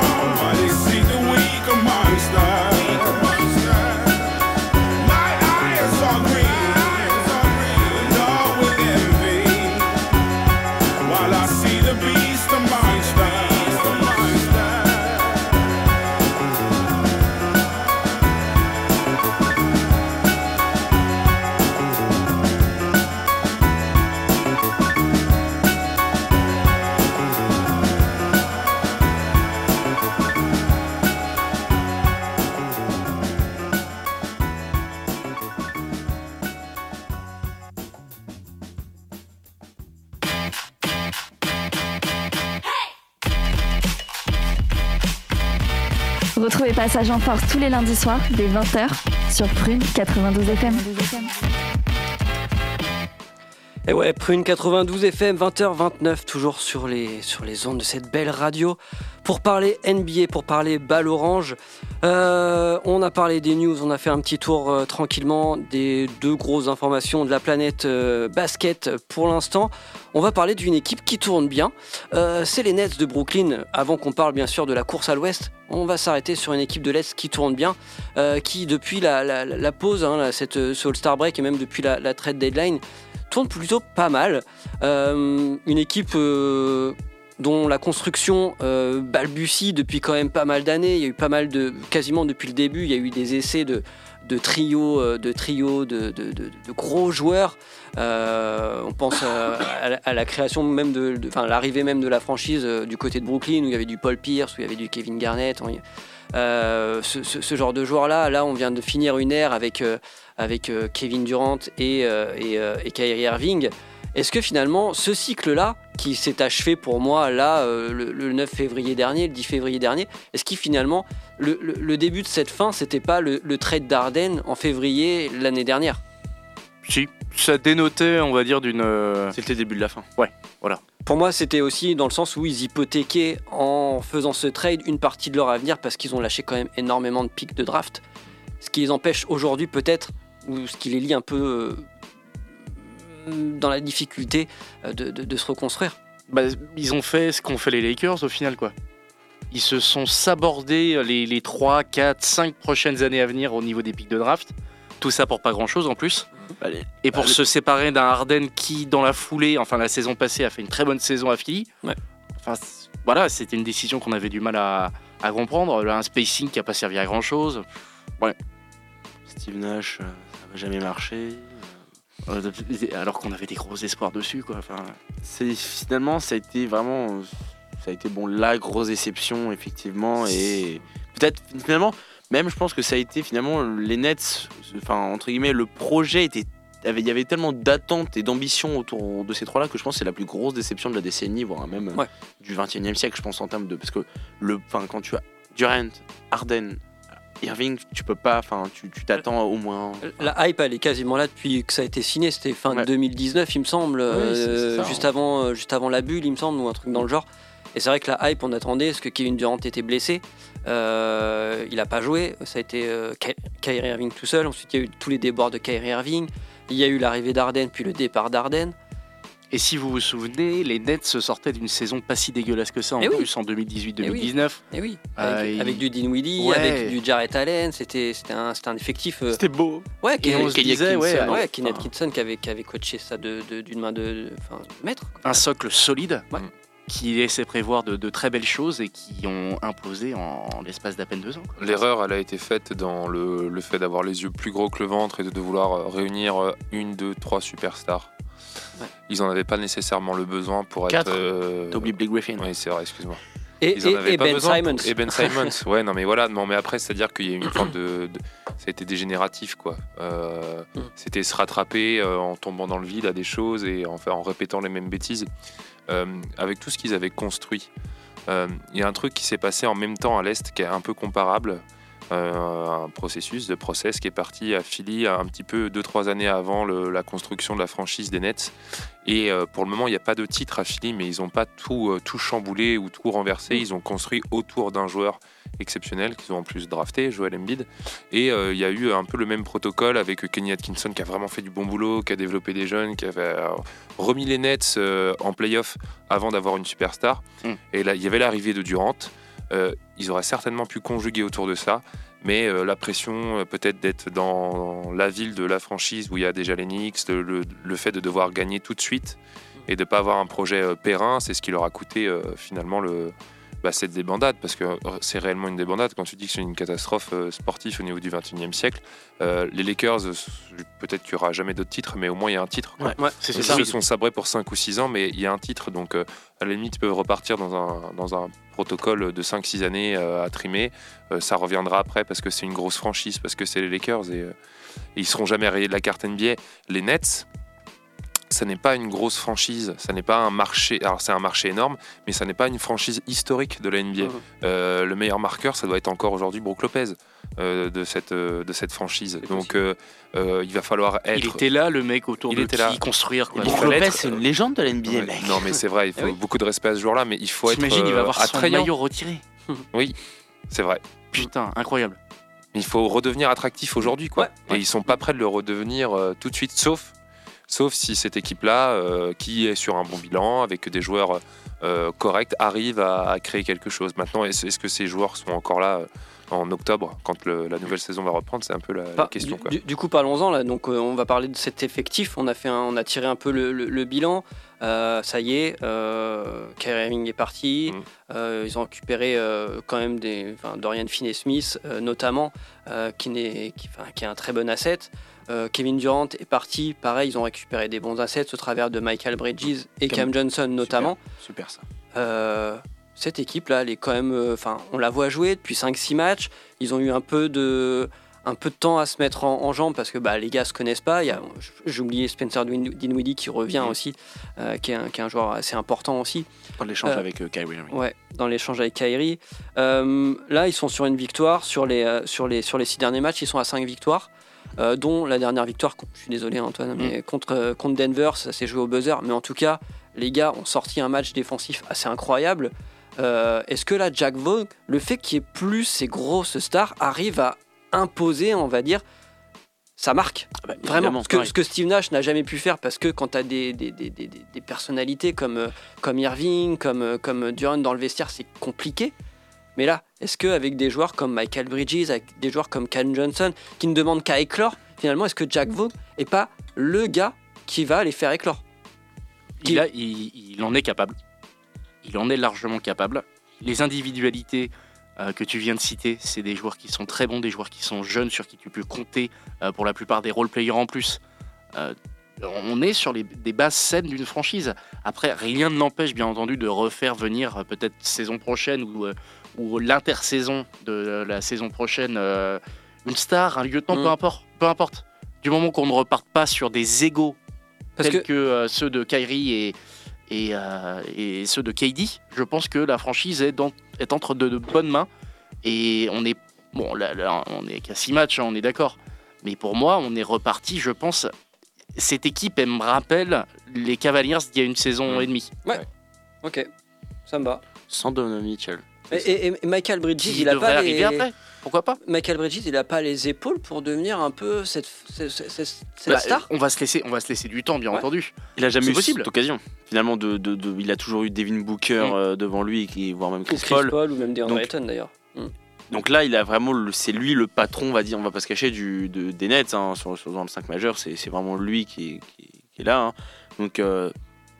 Passage en Force tous les lundis soirs dès 20h sur Prune 92 FM. Et ouais, Prune 92 FM, 20h29, toujours sur les, sur les ondes de cette belle radio. Pour parler NBA, pour parler balle orange, euh, on a parlé des news, on a fait un petit tour euh, tranquillement des deux grosses informations de la planète euh, basket pour l'instant. On va parler d'une équipe qui tourne bien. C'est les Nets de Brooklyn. Avant qu'on parle bien sûr de la course à l'ouest, on va s'arrêter sur une équipe de l'Est qui tourne bien, qui depuis la, la- pause, hein, cette, ce All-Star Break et même depuis la, la trade deadline, tourne plutôt pas mal. Euh, une équipe euh, dont la construction euh, balbutie depuis quand même pas mal d'années. Il y a eu pas mal de, quasiment depuis le début, il y a eu des essais de, de trio, euh, de trio, de, de- de- gros joueurs. On pense à, la- création même de, enfin l'arrivée même de la franchise du côté de Brooklyn où il y avait du Paul Pierce, où il y avait du Kevin Garnett. Euh, ce, ce- ce genre de joueurs-là, là, on vient de finir une ère avec, euh, avec euh, Kevin Durant et, euh, et, euh, et Kyrie Irving. Est-ce que finalement, ce cycle-là, qui s'est achevé pour moi là, euh, le, le 9 février dernier, le 10 février dernier, est-ce qu'il finalement, le, le- le début de cette fin, c'était pas le, le trade d'Arden en février l'année dernière? Si, ça dénotait, on va dire, d'une. C'était le début de la fin. Pour moi, c'était aussi dans le sens où ils hypothéquaient en faisant ce trade une partie de leur avenir parce qu'ils ont lâché quand même énormément de pics de draft. Ce qui les empêche aujourd'hui peut-être, ou ce qui les lie un peu euh, dans la difficulté euh, de, se reconstruire. bah, ils ont fait ce qu'ont fait les Lakers au final, quoi. Ils se sont sabordés les, les 3, 4, 5 prochaines années à venir au niveau des pics de draft. Tout ça pour pas grand chose en plus. Allez. Et pour Allez. se séparer d'un Harden qui, dans la foulée, enfin la saison passée, a fait une très bonne saison à Philly. Ouais. Enfin, voilà, c'était une décision qu'on avait du mal à, à comprendre. Là, un spacing qui a pas servi à grand chose. Steve Nash, euh, ça va jamais marcher. alors qu'on avait des gros espoirs dessus, quoi. Enfin, finalement ça a été vraiment ça a été bon la grosse déception effectivement et peut-être finalement même je pense que ça a été finalement les Nets enfin entre guillemets le projet était il y avait tellement d'attentes et d'ambition autour de ces trois-là que je pense que c'est la plus grosse déception de la décennie, voire même euh, Ouais. du 21e siècle, je pense en termes de parce que le, enfin quand tu as Durant, Harden, Irving, tu peux pas, enfin tu t'attends au moins. La hype, elle est quasiment là depuis que ça a été signé. C'était fin Ouais. de 2019, il me semble, euh, ça, juste, hein. avant, euh, juste avant la bulle, il me semble, ou un truc dans le genre. Et c'est vrai que la hype, on attendait, parce que Kevin Durant était blessé. Euh, il n'a pas joué. Ça a été euh, Ky- Kyrie Irving tout seul. Ensuite, il y a eu tous les débords de Kyrie Irving. Il y a eu l'arrivée d'Arden, puis le départ d'Arden. Et si vous vous souvenez, les Nets se sortaient d'une saison pas si dégueulasse que ça en Eh oui. plus en 2018-2019. Et oui, Euh, avec, il- du Dinwiddie, Ouais. avec du Jarrett Allen, c'était c'était un, c'était un effectif. euh, C'était beau. ouais, Et on se disait, ouais, Atkinson, ouais, ouais, Kenny enfin- Atkinson qui avait, qui avait coaché ça d'une de, d'une main de, enfin, de maître. quoi. Un socle solide Ouais. Qui laissait prévoir de, de très belles choses et qui ont imposé en, en l'espace d'à peine deux ans. L'erreur, elle a été faite dans le, le fait d'avoir les yeux plus gros que le ventre et de vouloir euh, réunir euh, une, deux, trois superstars. Ouais. Ils en avaient pas nécessairement le besoin pour Quatre. être. euh, Blake Griffin. Oui, c'est vrai, excuse-moi. Et, Ils en et- avaient et pas Ben besoin Simons. pour- Et Ben Simons, ouais, non mais voilà, non mais après, c'est-à-dire qu'il y a eu une forme de, de- Ça a été dégénératif, quoi. Euh, Mm. C'était se rattraper euh, en tombant dans le vide à des choses et en, en répétant les mêmes bêtises. Euh, avec tout ce qu'ils avaient construit, euh, il y a un truc qui s'est passé en même temps à l'Est qui est un peu comparable. Euh, un processus de process qui est parti à Philly un petit peu 2-3 années avant le- la construction de la franchise des Nets. Et euh, pour le moment, il n'y a pas de titre à Philly, mais ils n'ont pas tout, euh, tout chamboulé ou tout renversé. Ils ont construit autour d'un joueur exceptionnel qu'ils ont en plus drafté, Joel Embiid. Et euh, il y a eu un peu le même protocole avec Kenny Atkinson qui a vraiment fait du bon boulot, qui a développé des jeunes, qui avait euh, remis les Nets euh, en playoff avant d'avoir une superstar. Mm. Et là, il y avait l'arrivée de Durant. Euh, ils auraient certainement pu conjuguer autour de ça. Mais euh, la pression, euh, peut-être d'être dans la ville de la franchise où il y a déjà les Knicks, le, fait de devoir gagner tout de suite et de ne pas avoir un projet périn, c'est ce qui leur a coûté finalement le, bah, cette débandade. Parce que c'est réellement une débandade. Quand tu dis que c'est une catastrophe euh, sportive au niveau du 21e siècle, euh, les Lakers, peut-être qu'il n'y aura jamais d'autres titres, mais au moins il y a un titre. Ouais, Ils se sont sabrés pour 5 ou 6 ans, mais il y a un titre, donc euh, à la limite, ils peuvent repartir dans un, dans un protocole de 5-6 années euh, à trimer. Euh, ça reviendra après parce que c'est une grosse franchise, parce que c'est les Lakers et, euh, et ils seront jamais rayés de la carte NBA. Les Nets, ça n'est pas une grosse franchise, ça n'est pas un marché. Alors c'est un marché énorme, mais ça n'est pas une franchise historique de la NBA. Euh, le meilleur marqueur, ça doit être encore aujourd'hui Brook Lopez de, cette, euh, de cette franchise. Donc euh, euh, il va falloir être. Il était là, le mec autour Il de était qui là. construire. Quoi. Fallait Lopez, être- c'est une légende de la NBA, Ouais, mec. Non mais c'est vrai, il faut Ah oui. beaucoup de respect à ce joueur-là, mais il faut être T'imagines, il va euh, avoir son attrayant. maillot retiré. C'est vrai. Putain, incroyable. Il faut redevenir attractif aujourd'hui, quoi. Ouais, Et ils sont pas prêts de le redevenir euh, tout de suite, sauf, sauf si cette équipe-là, euh, qui est sur un bon bilan, avec des joueurs euh, corrects, arrive à, à créer quelque chose. Maintenant, est-ce est-ce que ces joueurs sont encore là euh, en octobre, quand le- la nouvelle saison va reprendre C'est un peu la, question. du, Quoi. du- du coup, parlons-en là. Donc, euh, on va parler de cet effectif. On a fait, un- on a tiré un peu le, le- le bilan. Euh, ça y est, euh, est parti. Mhm. Euh, ils ont récupéré quand même des, enfin, Dorian Finney-Smith notamment, qui, n'est, qui, enfin, qui est un très bon asset. Kevin Durant est parti. Pareil, ils ont récupéré des bons assets au travers de Michael Bridges et Cam, Cam- Johnson notamment. Super ça. Cette équipe-là, elle est quand même. euh, Enfin, on la voit jouer depuis 5-6 matchs. Ils ont eu un peu de, un peu de temps à se mettre en, en jambes parce que bah, les gars se connaissent pas. Il y a- J'ai oublié Spencer Din- Dinwiddie qui revient aussi, euh, qui, est un, qui est un joueur assez important aussi. Dans l'échange Euh, avec euh, Kyrie. Ouais, dans l'échange avec Kyrie. Là, ils sont sur une victoire. Sur les, sur, les, sur les six derniers matchs, ils sont à 5 victoires. dont la dernière victoire, je suis désolé Antoine, mais contre, contre Denver, ça s'est joué au buzzer. Mais en tout cas, les gars ont sorti un match défensif assez incroyable. Euh, Est-ce que là, Jack Vaughn, le fait qu'il y ait plus ces grosses stars, arrive à imposer, on va dire, sa marque Ah bah, Vraiment, ce que, ce que Steve Nash n'a jamais pu faire parce que quand tu as des, des, des, des- des personnalités comme, euh, comme Irving, comme, euh, comme Durant dans le vestiaire, c'est compliqué. Mais là, est-ce qu'avec des joueurs comme Michael Bridges, avec des joueurs comme Ken Johnson, qui ne demandent qu'à éclore, finalement, est-ce que Jack Vaughn est pas le gars qui va les faire éclore? Il, a- il- il en est capable. Il en est largement capable. Les individualités euh, que tu viens de citer, c'est des joueurs qui sont très bons, des joueurs qui sont jeunes, sur qui tu peux compter euh, pour la plupart des role-players en plus. Euh, on est sur les, des bases saines d'une franchise. Après, rien ne l'empêche, bien entendu, de refaire venir peut-être saison prochaine ou, ou l'intersaison de la saison prochaine une star, un lieutenant, Mm. peu importe. Peu importe. Du moment qu'on ne reparte pas sur des égaux Parce tels que que, ceux de Kyrie et, et, euh, et ceux de KD, je pense que la franchise est, dans- est entre de, de bonnes mains. Et on est bon, là, là, on est qu'à 6 matchs, hein, on est d'accord. Mais pour moi, on est reparti, je pense. Cette équipe, elle me rappelle les Cavaliers d'il y a une saison et demie. Ok, ça me va. Sans Donovan Mitchell. Et, et- et Michael Bridges, Qui il a pas arriver les... après. Pourquoi pas Michael Bridges, il a pas les épaules pour devenir un peu cette, cette, cette- cette Bah, star on va se laisser, on va se laisser du temps, bien Ouais. entendu. Il a jamais eu possible. cette occasion. Finalement, de, de- de- il a toujours eu Devin Booker Mm. euh, devant lui, qui, voire même Chris, Chris Paul. Paul ou même DeAndre Ayton d'ailleurs. Donc là, il a vraiment, le- c'est lui le patron, on va dire, on va pas se cacher du, de- des Nets hein, sur, sur- dans le 5 majeur. C'est vraiment lui qui est, qui est- qui est là. hein. Donc euh,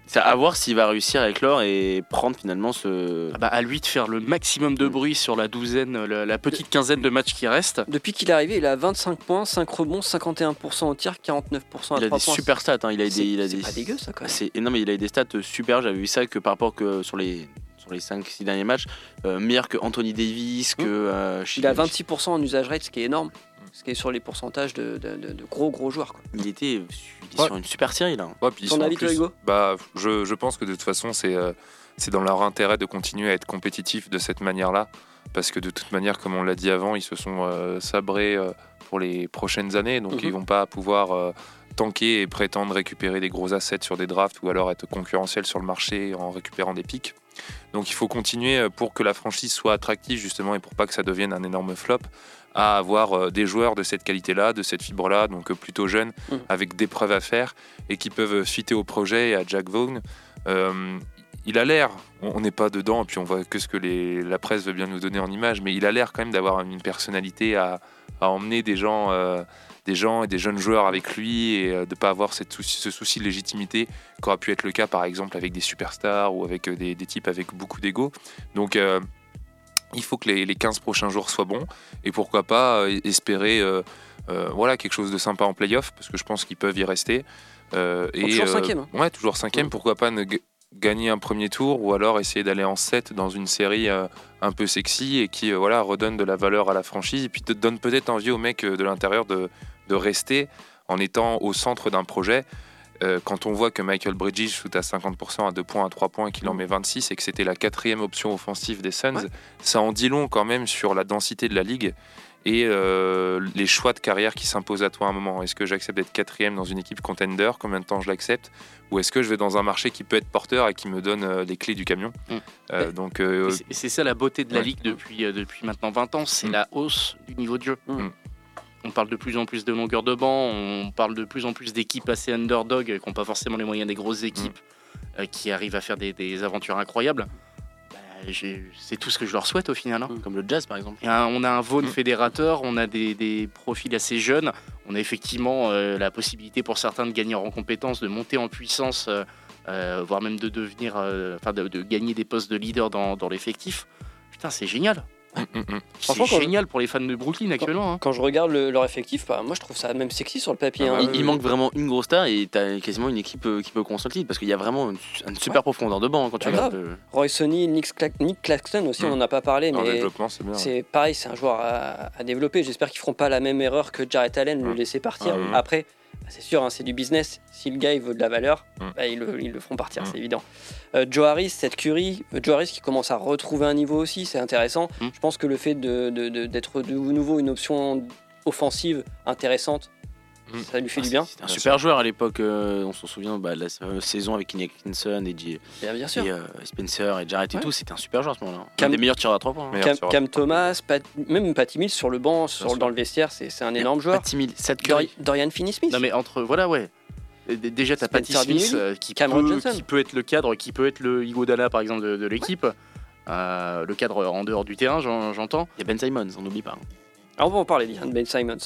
c'est à voir s'il va réussir à éclore et prendre finalement ce. Ah bah, à lui de faire le maximum de bruit sur la douzaine, la, la petite quinzaine de matchs qui restent. Depuis qu'il est arrivé, il a 25 points, 5 rebonds, 51% au tir, 49% à Il a 3 des points. super stats. hein, Il a C'est des, il a c'est des- pas dégueu ça quand même. C'est non mais il a des stats super. J'avais vu ça que par rapport que sur les sur les 5-6 derniers matchs, euh, meilleur que Anthony Davis, que euh, Il a 26% en usage rate, ce qui est énorme. Ce qui est sur les pourcentages de, de- de- de gros gros joueurs. Quoi. Il était, il est Ouais. sur une super série là. Ouais, puis Ton avis, toi, Hugo? Bah, je, je pense que de toute façon, c'est euh, c'est dans leur intérêt de continuer à être compétitifs de cette manière-là, parce que de toute manière, comme on l'a dit avant, ils se sont euh, sabrés euh, pour les prochaines années, donc Mhm. ils vont pas pouvoir euh, tanker et prétendre récupérer des gros assets sur des drafts ou alors être concurrentiels sur le marché en récupérant des pics. Donc il faut continuer euh, pour que la franchise soit attractive justement et pour pas que ça devienne un énorme flop à avoir euh, des joueurs de cette qualité-là, de cette fibre-là, donc euh, plutôt jeunes, Mhm. avec des preuves à faire et qui peuvent suiter au projet et à Jack Vaughn. Euh, il a l'air, on n'est pas dedans, et puis on voit que ce que les- la presse veut bien nous donner en image, mais il a l'air quand même d'avoir une personnalité à, à emmener des gens, euh, des gens et des jeunes joueurs avec lui et euh, de ne pas avoir cette souci- ce souci de légitimité qu'aura pu être le cas par exemple avec des superstars ou avec euh, des, des types avec beaucoup d'ego. Donc euh, il faut que les, les 15 prochains jours soient bons et pourquoi pas euh, espérer euh, euh, voilà, quelque chose de sympa en playoff parce que je pense qu'ils peuvent y rester. Euh, et, toujours cinquième. Ouais, toujours cinquième. Mm. Pourquoi pas ne gagner un premier tour ou alors essayer d'aller en 7 dans une série euh, un peu sexy et qui voilà, redonne de la valeur à la franchise et puis te donne peut-être envie aux mecs de l'intérieur de, de rester en étant au centre d'un projet. Euh, quand on voit que Michael Bridges shoot à 50% à 2 points, à 3 points, qu'il en met 26 et que c'était la quatrième option offensive des Suns, Ouais. ça en dit long quand même sur la densité de la ligue et euh, les choix de carrière qui s'imposent à toi à un moment. Est-ce que j'accepte d'être quatrième dans une équipe contender? Combien de temps je l'accepte? Ou est-ce que je vais dans un marché qui peut être porteur et qui me donne euh, les clés du camion? Mm. Euh, Donc, euh, Et c'est- ça la beauté de la Ouais. ligue depuis, depuis maintenant 20 ans, c'est Mm. la hausse du niveau de jeu. Mm. On parle de plus en plus de longueur de banc, on parle de plus en plus d'équipes assez underdog qui n'ont pas forcément les moyens des grosses équipes euh, qui arrivent à faire des, des aventures incroyables. Bah, c'est tout ce que je leur souhaite au final. hein. Comme le jazz par exemple. Et un- on a un Vaughan Mm. fédérateur, on a des, des profils assez jeunes, on a effectivement euh, la possibilité pour certains de gagner en compétences, de monter en puissance, euh, euh, voire même de devenir, euh, enfin de, de gagner des postes de leader dans, dans l'effectif. Putain, c'est génial. C'est génial pour les fans de Brooklyn actuellement. hein. Quand je regarde le- leur effectif, bah, moi je trouve ça même sexy sur le papier. Ah hein. bah il, manque vraiment une grosse star et t'as quasiment une équipe euh, qui peut construire le titre parce qu'il y a vraiment une, une super profondeur de banc hein, quand tu regardes. grave. euh, Roy Sonny, Nick, Cla- Nick Claxton aussi, on n'en a pas parlé, en mais développement, c'est bien. c'est pareil, c'est un joueur à, à développer. J'espère qu'ils feront pas la même erreur que Jarrett Allen, le Mm. laisser partir. Ah oui. Après, c'est sûr, hein, c'est du business. Si le gars il veut de la valeur, Mm. bah, ils, le, ils le feront partir, Mm. c'est évident. Euh, Joe Harris, cette Curry, euh, Joe Harris qui commence à retrouver un niveau aussi, c'est intéressant. Mm. Je pense que le fait de- de- de- d'être de, nouveau une option offensive intéressante, Mm. ça lui fait ah, du bien. C'était un Bien super joueur à l'époque. euh, on s'en souvient bah, de la euh, saison avec Kenny Atkinson et, J- Bien, bien sûr. et, euh, Spencer et Jarrett et tout. C'était un super joueur à ce moment-là. Un Cam- des meilleurs tireurs à 3 points. hein. Cam, Thomas, Pat- même Patty Mills sur le banc, sur, dans le vestiaire, c'est c'est un énorme joueur. Pas timide. 7 Dor- Curry. Dorian Finney-Smith. Non mais entre voilà ouais. Déjà, t'as Patty Smith qui, peut, Johnson. qui peut être le cadre, qui peut être le Igodala par exemple de, de l'équipe. Euh, le cadre en dehors du terrain, j'en- j'entends. Il y a Ben Simons, on n'oublie pas. hein. Alors on va en parler, Ben Simons.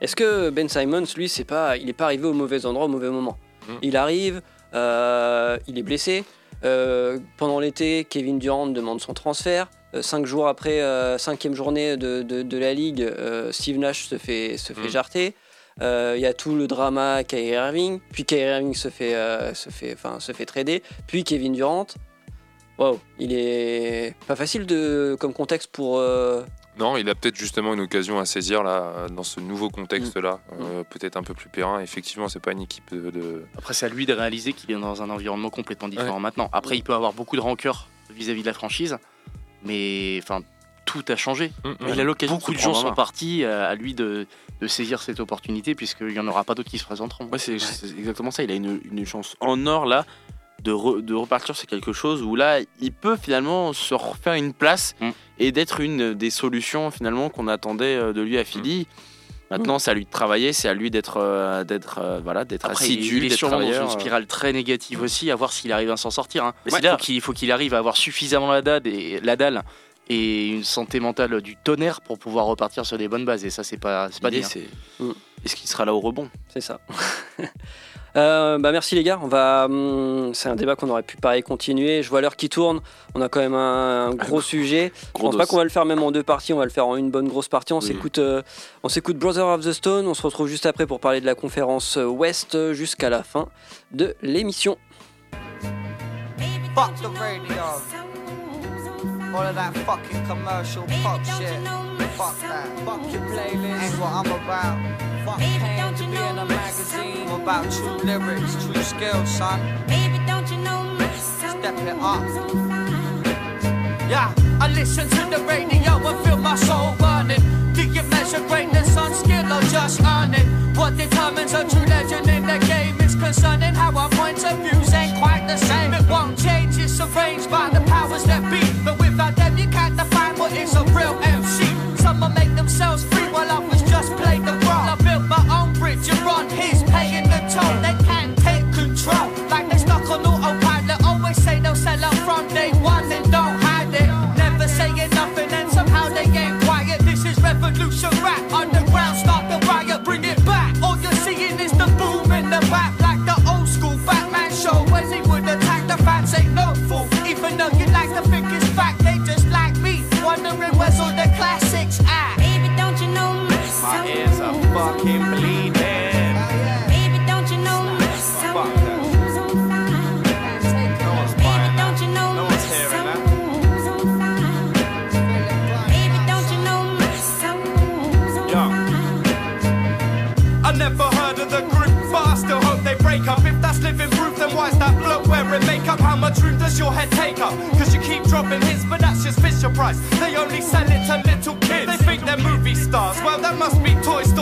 Est-ce que Ben Simons, lui, c'est pas, il n'est pas arrivé au mauvais endroit au mauvais moment Mm. Il arrive, euh, il est blessé. Euh, pendant l'été, Kevin Durant demande son transfert. Euh, cinq jours après, cinquième journée de, de- de la ligue, Steve Nash se fait, se fait Mm. jarter. Il y a tout le drama Kyrie Irving, puis Kyrie Irving se fait, se fait, enfin, se fait trader, puis Kevin Durant. Wow, il est pas facile de, comme contexte pour. Non, il a peut-être justement une occasion à saisir là, dans ce nouveau contexte-là, Mm. euh, peut-être un peu plus périn. Effectivement, c'est pas une équipe de. de- Après, c'est à lui de réaliser qu'il est dans un environnement complètement différent maintenant. Après, il peut avoir beaucoup de rancœur vis-à-vis de la franchise, mais enfin, tout a changé. Mm, mm. Il a l'occasion Beaucoup de gens sont partis, euh, à lui de, de saisir cette opportunité, puisqu'il n'y en aura pas d'autres qui se présenteront. Ouais, c'est c'est exactement ça. Il a une, une chance en or là de, re- de repartir sur quelque chose où là, il peut finalement se refaire une place Mm. et d'être une des solutions finalement qu'on attendait euh, de lui à Philly. Maintenant, c'est à lui de travailler, c'est à lui d'être euh, d'être euh, voilà, d'être assidu, il est d'être sûrement dans une spirale très négative aussi, à voir s'il arrive à s'en sortir. hein. Mais Ouais, là- faut qu'il faut qu'il arrive à avoir suffisamment la dalle, et, la dalle et une santé mentale du tonnerre pour pouvoir repartir sur des bonnes bases. Et ça, c'est pas, c'est pas hein. c'est Mm. est-ce qu'il sera là au rebond? C'est ça. Euh, bah merci les gars, on va. hum, c'est un débat qu'on aurait pu pareil continuer. Je vois l'heure qui tourne. On a quand même un, un gros sujet. Je Gros pense pas qu'on va le faire même en deux parties. On va le faire en une bonne grosse partie. On Oui. s'écoute. euh, on s'écoute Brother of the Stone. On se retrouve juste après pour parler de la conférence euh, Ouest euh, jusqu'à la fin de l'émission. Fuck the radio. All of that fucking commercial pop shit. Fuck that. Fuck your playlist. Ain't what I'm about. Fuck paying to be in a magazine. I'm about true lyrics, true skills, son. It's step it up. Yeah, I listen to the radio and feel my soul burning. Do you measure greatness on skill or just earning? What determines a true legend in the game is concerning how our points of views ain't quite the same. It won't change, it's arranged by the powers that be. Is a real MC. Some will make themselves free while others just play the role. I built my own bridge, you're his, paying the toll. They can't take control, like they stuck on autopilot. Always say they'll sell out from day one and don't hide it. Never saying nothing and somehow they ain't quiet. This is revolution rap, underground, start the riot, bring it back. All you're seeing is the boom in the back, like the old school Batman show when he would attack the fans. Ain't no fool, even though you like to think it's fact. They the classics. Baby, don't you know my My soul? ears are fucking bleeding. Baby, don't you know my soul? Fuck that. Baby, don't you know my one's hearing that. soul's on fire? Baby, don't you know my soul's on Yeah. fire? I never heard of the group, but I still hope they break up. If that's living proof, then why's that bloke wearing makeup? How much room does your head take up? Cause you keep dropping hits, but that's just Fisher Price. They only sell it to stars. Well, that must be Toy Story 3.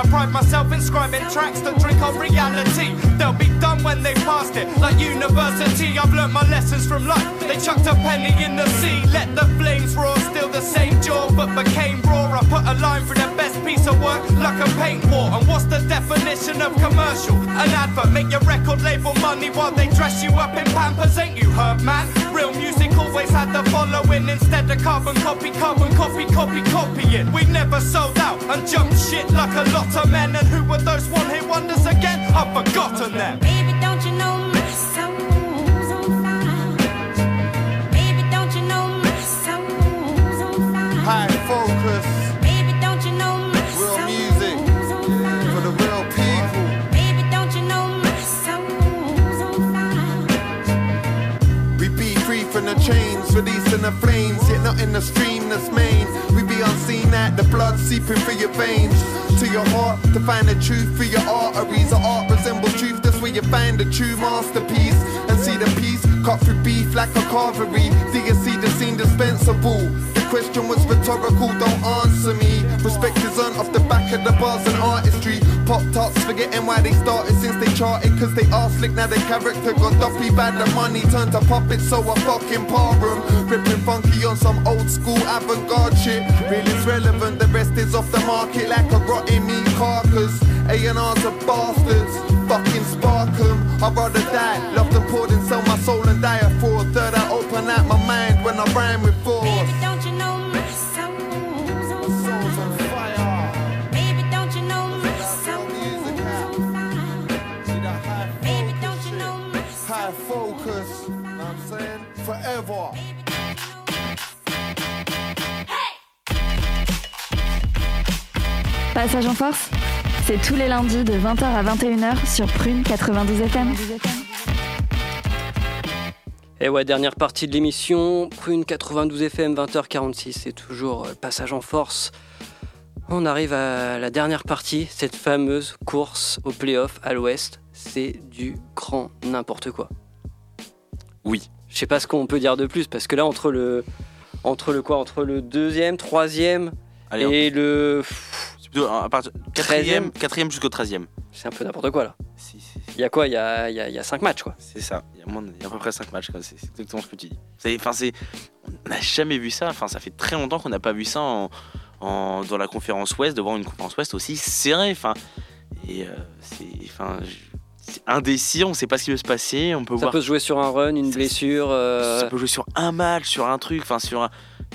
I pride myself in scribing tracks that drink on reality. They'll be done when they passed it, like university. I've learnt my lessons from life. They chucked a penny in the sea, let the flames roar. Still the same jaw, but became raw. I put a line through the best piece of work, like a paint war. And what's the definition of commercial? An advert, make your record label money while they dress you up in pampers. Ain't you heard, man? Real music always had the following instead of carbon copy, carbon copy, copy, copying. We never sold out and jumped shit like a lot of men. And who were those one hit wonders again? I've forgotten them. Baby, don't you know my soul's on fire? Baby, don't you know my soul's on fire? High focus, Baby, don't you know my Real soul's music. for the real people. Baby, don't you know my soul's on fire? We be free from the chains, releasing the flames, yet not in the stream that's main. We be unseen at the blood seeping through your veins to your heart to find the truth through your arteries. Our art resembles truth, that's where you find the true masterpiece and see the piece cut through beef like a carvery. Do you see the scene dispensable? The question was rhetorical, don't answer me. Respect is on off the back of the bars and artistry. Pop tarts forgetting why they started since they charted. Cause they are slick, now their character got doppy bad. The money turned to puppets, so I fucking par 'em. Ripping funky on some old school avant garde shit. Is relevant, the rest is off the market like a rotten meat carcass. A&R's are bastards, fucking spark 'em. I'd rather die, loved and poured and sell my soul and die a a third. I open out my mind when I rhyme with Passage en force, c'est tous les lundis de 20h à 21h sur Prune 92 FM. Et ouais, dernière partie de l'émission, Prune 92 FM, 20h46, c'est toujours euh, passage en force. On arrive à la dernière partie, cette fameuse course au playoff à l'ouest. C'est du grand n'importe quoi. Oui. Je sais pas ce qu'on peut dire de plus, parce que là, entre le. Entre le quoi Entre le deuxième, troisième Allez, hop. et le. Plutôt à partir quatrième, quatrième jusqu'au treizième. C'est un peu n'importe quoi là. Si, si, si. Il y a quoi? Il y a, il y a- il y a cinq matchs quoi. C'est ça. Il y, a moins de- il y a à peu près 5 matchs. quoi. C'est exactement ce que tu dis. Enfin, c'est, on n'a jamais vu ça. Enfin, ça fait très longtemps qu'on n'a pas vu ça en, en- dans la conférence Ouest, de voir une conférence Ouest aussi serrée. Enfin, et euh, c'est, enfin, je- indécis. On ne sait pas ce qui va se passer. On peut Ça voir. peut se jouer sur un run, une blessure. euh, Ça peut jouer sur un match, sur un truc, enfin sur un,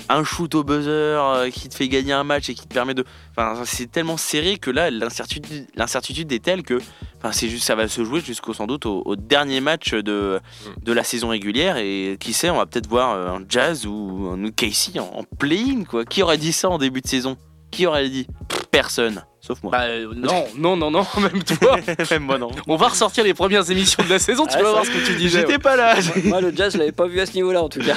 un shoot au buzzer euh, qui te fait gagner un match et qui te permet de. Enfin, c'est tellement serré que là, l'incertitude, l'incertitude est telle que, enfin, c'est juste, ça va se jouer jusqu'au sans doute au, au dernier match de, de la saison régulière et qui sait, on va peut-être voir un Jazz ou un Casey en, en play-in quoi. Qui aurait dit ça en début de saison? Qui aurait dit? Personne, sauf moi. Bah euh, non, non, non, non, même toi. Même moi non. On va ressortir les premières émissions de la saison, tu Ah, vas voir ce que tu disais. J'étais pas là. Moi, le jazz, je l'avais pas vu à ce niveau-là en tout cas.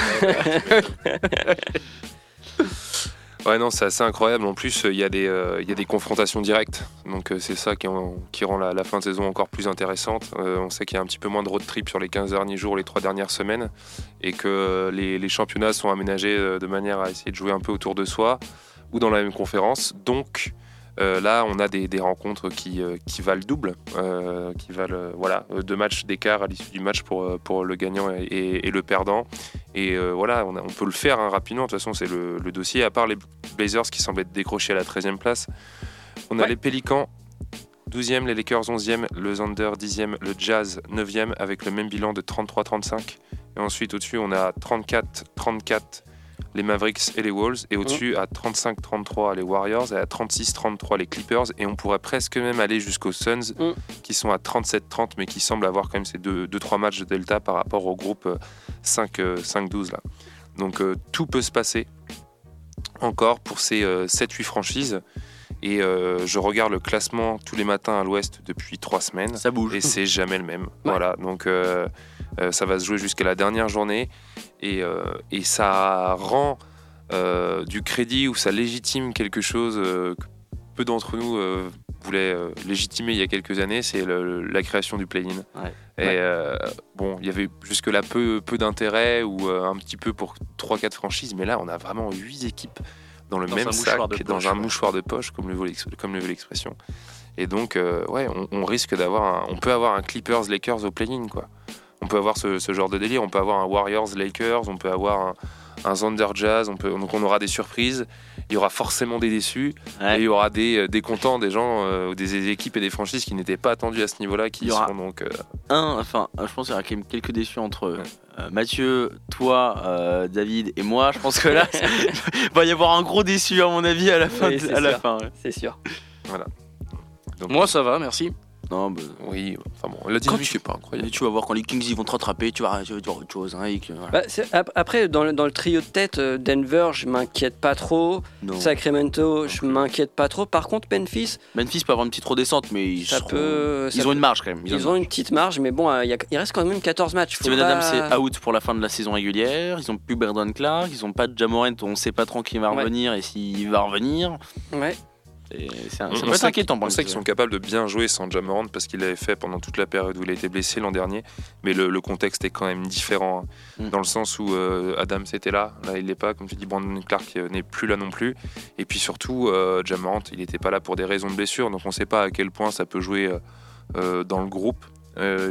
Ouais, non, c'est assez incroyable. En plus, il y, a des, euh, il y a des confrontations directes. Donc, euh, c'est ça qui, en- qui rend la, la fin de saison encore plus intéressante. Euh, on sait qu'il y a un petit peu moins de road trip sur les 15 derniers jours, les 3 dernières semaines. Et que les, les championnats sont aménagés de manière à essayer de jouer un peu autour de soi ou dans la même conférence. Donc, euh, là, on a des, des rencontres qui, euh, qui valent double, euh, qui valent voilà, deux matchs d'écart à l'issue du match pour, pour le gagnant et, et- et le perdant. Et euh, voilà, on, a- on peut le faire hein, rapidement. De toute façon, c'est le, le dossier. À part les Blazers qui semblent être décrochés à la 13e place, on a les Pélicans 12e, les Lakers 11e, le Thunder 10e, le Jazz 9e avec le même bilan de 33-35. Et ensuite, au-dessus, on a 34-34 les Mavericks et les Wolves. Et au-dessus, à 35-33 les Warriors et à 36-33 les Clippers. Et on pourrait presque même aller jusqu'aux Suns Mm. qui sont à 37-30 mais qui semblent avoir quand même ces 2-3 matchs de delta par rapport au groupe euh, 5, euh, 5-12 là. Donc euh, tout peut se passer encore pour ces 7-8 franchises. Et euh, je regarde le classement tous les matins à l'ouest depuis 3 semaines. Ça bouge. Et c'est jamais le même. Voilà, donc euh, euh, ça va se jouer jusqu'à la dernière journée. Et, euh, et ça rend euh, du crédit ou ça légitime quelque chose euh, que peu d'entre nous euh, voulaient euh, légitimer il y a quelques années, c'est la création du play-in. Ouais. Et euh, bon, il y avait jusque-là peu, peu d'intérêt ou euh, un petit peu pour 3-4 franchises, mais là on a vraiment 8 équipes dans le Dans même sac, mouchoir de dans poche, un ouais. mouchoir de poche, comme le veut l'expression. Et donc, euh, ouais, on, on risque d'avoir on peut avoir un Clippers Lakers au play-in, quoi. On peut avoir ce, ce genre de délire, on peut avoir un Warriors Lakers, on peut avoir un, un Thunder Jazz, on peut, donc on aura des surprises, il y aura forcément des déçus, Ouais. et il y aura des, euh, des contents, des gens, euh, des équipes et des franchises qui n'étaient pas attendus à ce niveau-là, qui Il y aura- seront donc. euh, un, enfin, je pense qu'il y aura quand même quelques déçus entre euh, Mathieu, toi, euh, David et moi. Je pense que là, il va y avoir un gros déçu à mon avis à la fin. Oui, de- c'est à la sûr. fin ouais. C'est sûr. donc- Moi, ça va, merci. Non, bah, oui, enfin bon, la dynamique tu- est pas incroyable. mais tu vas voir quand les Kings ils vont te rattraper, tu vas, tu vas dire autre chose. Hein, et que, voilà. Bah, c'est- ap- après, dans le, dans le trio de tête, euh, Denver, je m'inquiète pas trop. Non. Sacramento, je m'inquiète pas trop. Par contre, Memphis, Memphis peut avoir une petite redescente, mais ils, ça seront- peut. ils ça ont peut- une marge quand même. Ils ont une petite marge, mais bon, euh, il y a- il reste quand même 14 matchs. Steven pas- Adams c'est out pour la fin de la saison régulière. Ils ont plus Brandon Clark, ils ont pas de Jamorant, on sait pas trop qui va Ouais. revenir et s'il va revenir. Ouais. C'est un, On, ça on peut être sait inquiétant on sait qu'ils sont capables de bien jouer sans Jamorant parce qu'il l'avait fait pendant toute la période où il a été blessé l'an dernier. Mais le, le contexte est quand même différent hein, Mm. dans le sens où euh, Adams était là, là il l'est pas. Comme tu dis, Brandon Clark euh, n'est plus là non plus. Et puis surtout, euh, Jamorant, il n'était pas là pour des raisons de blessure, donc on ne sait pas à quel point ça peut jouer euh, euh, dans le groupe,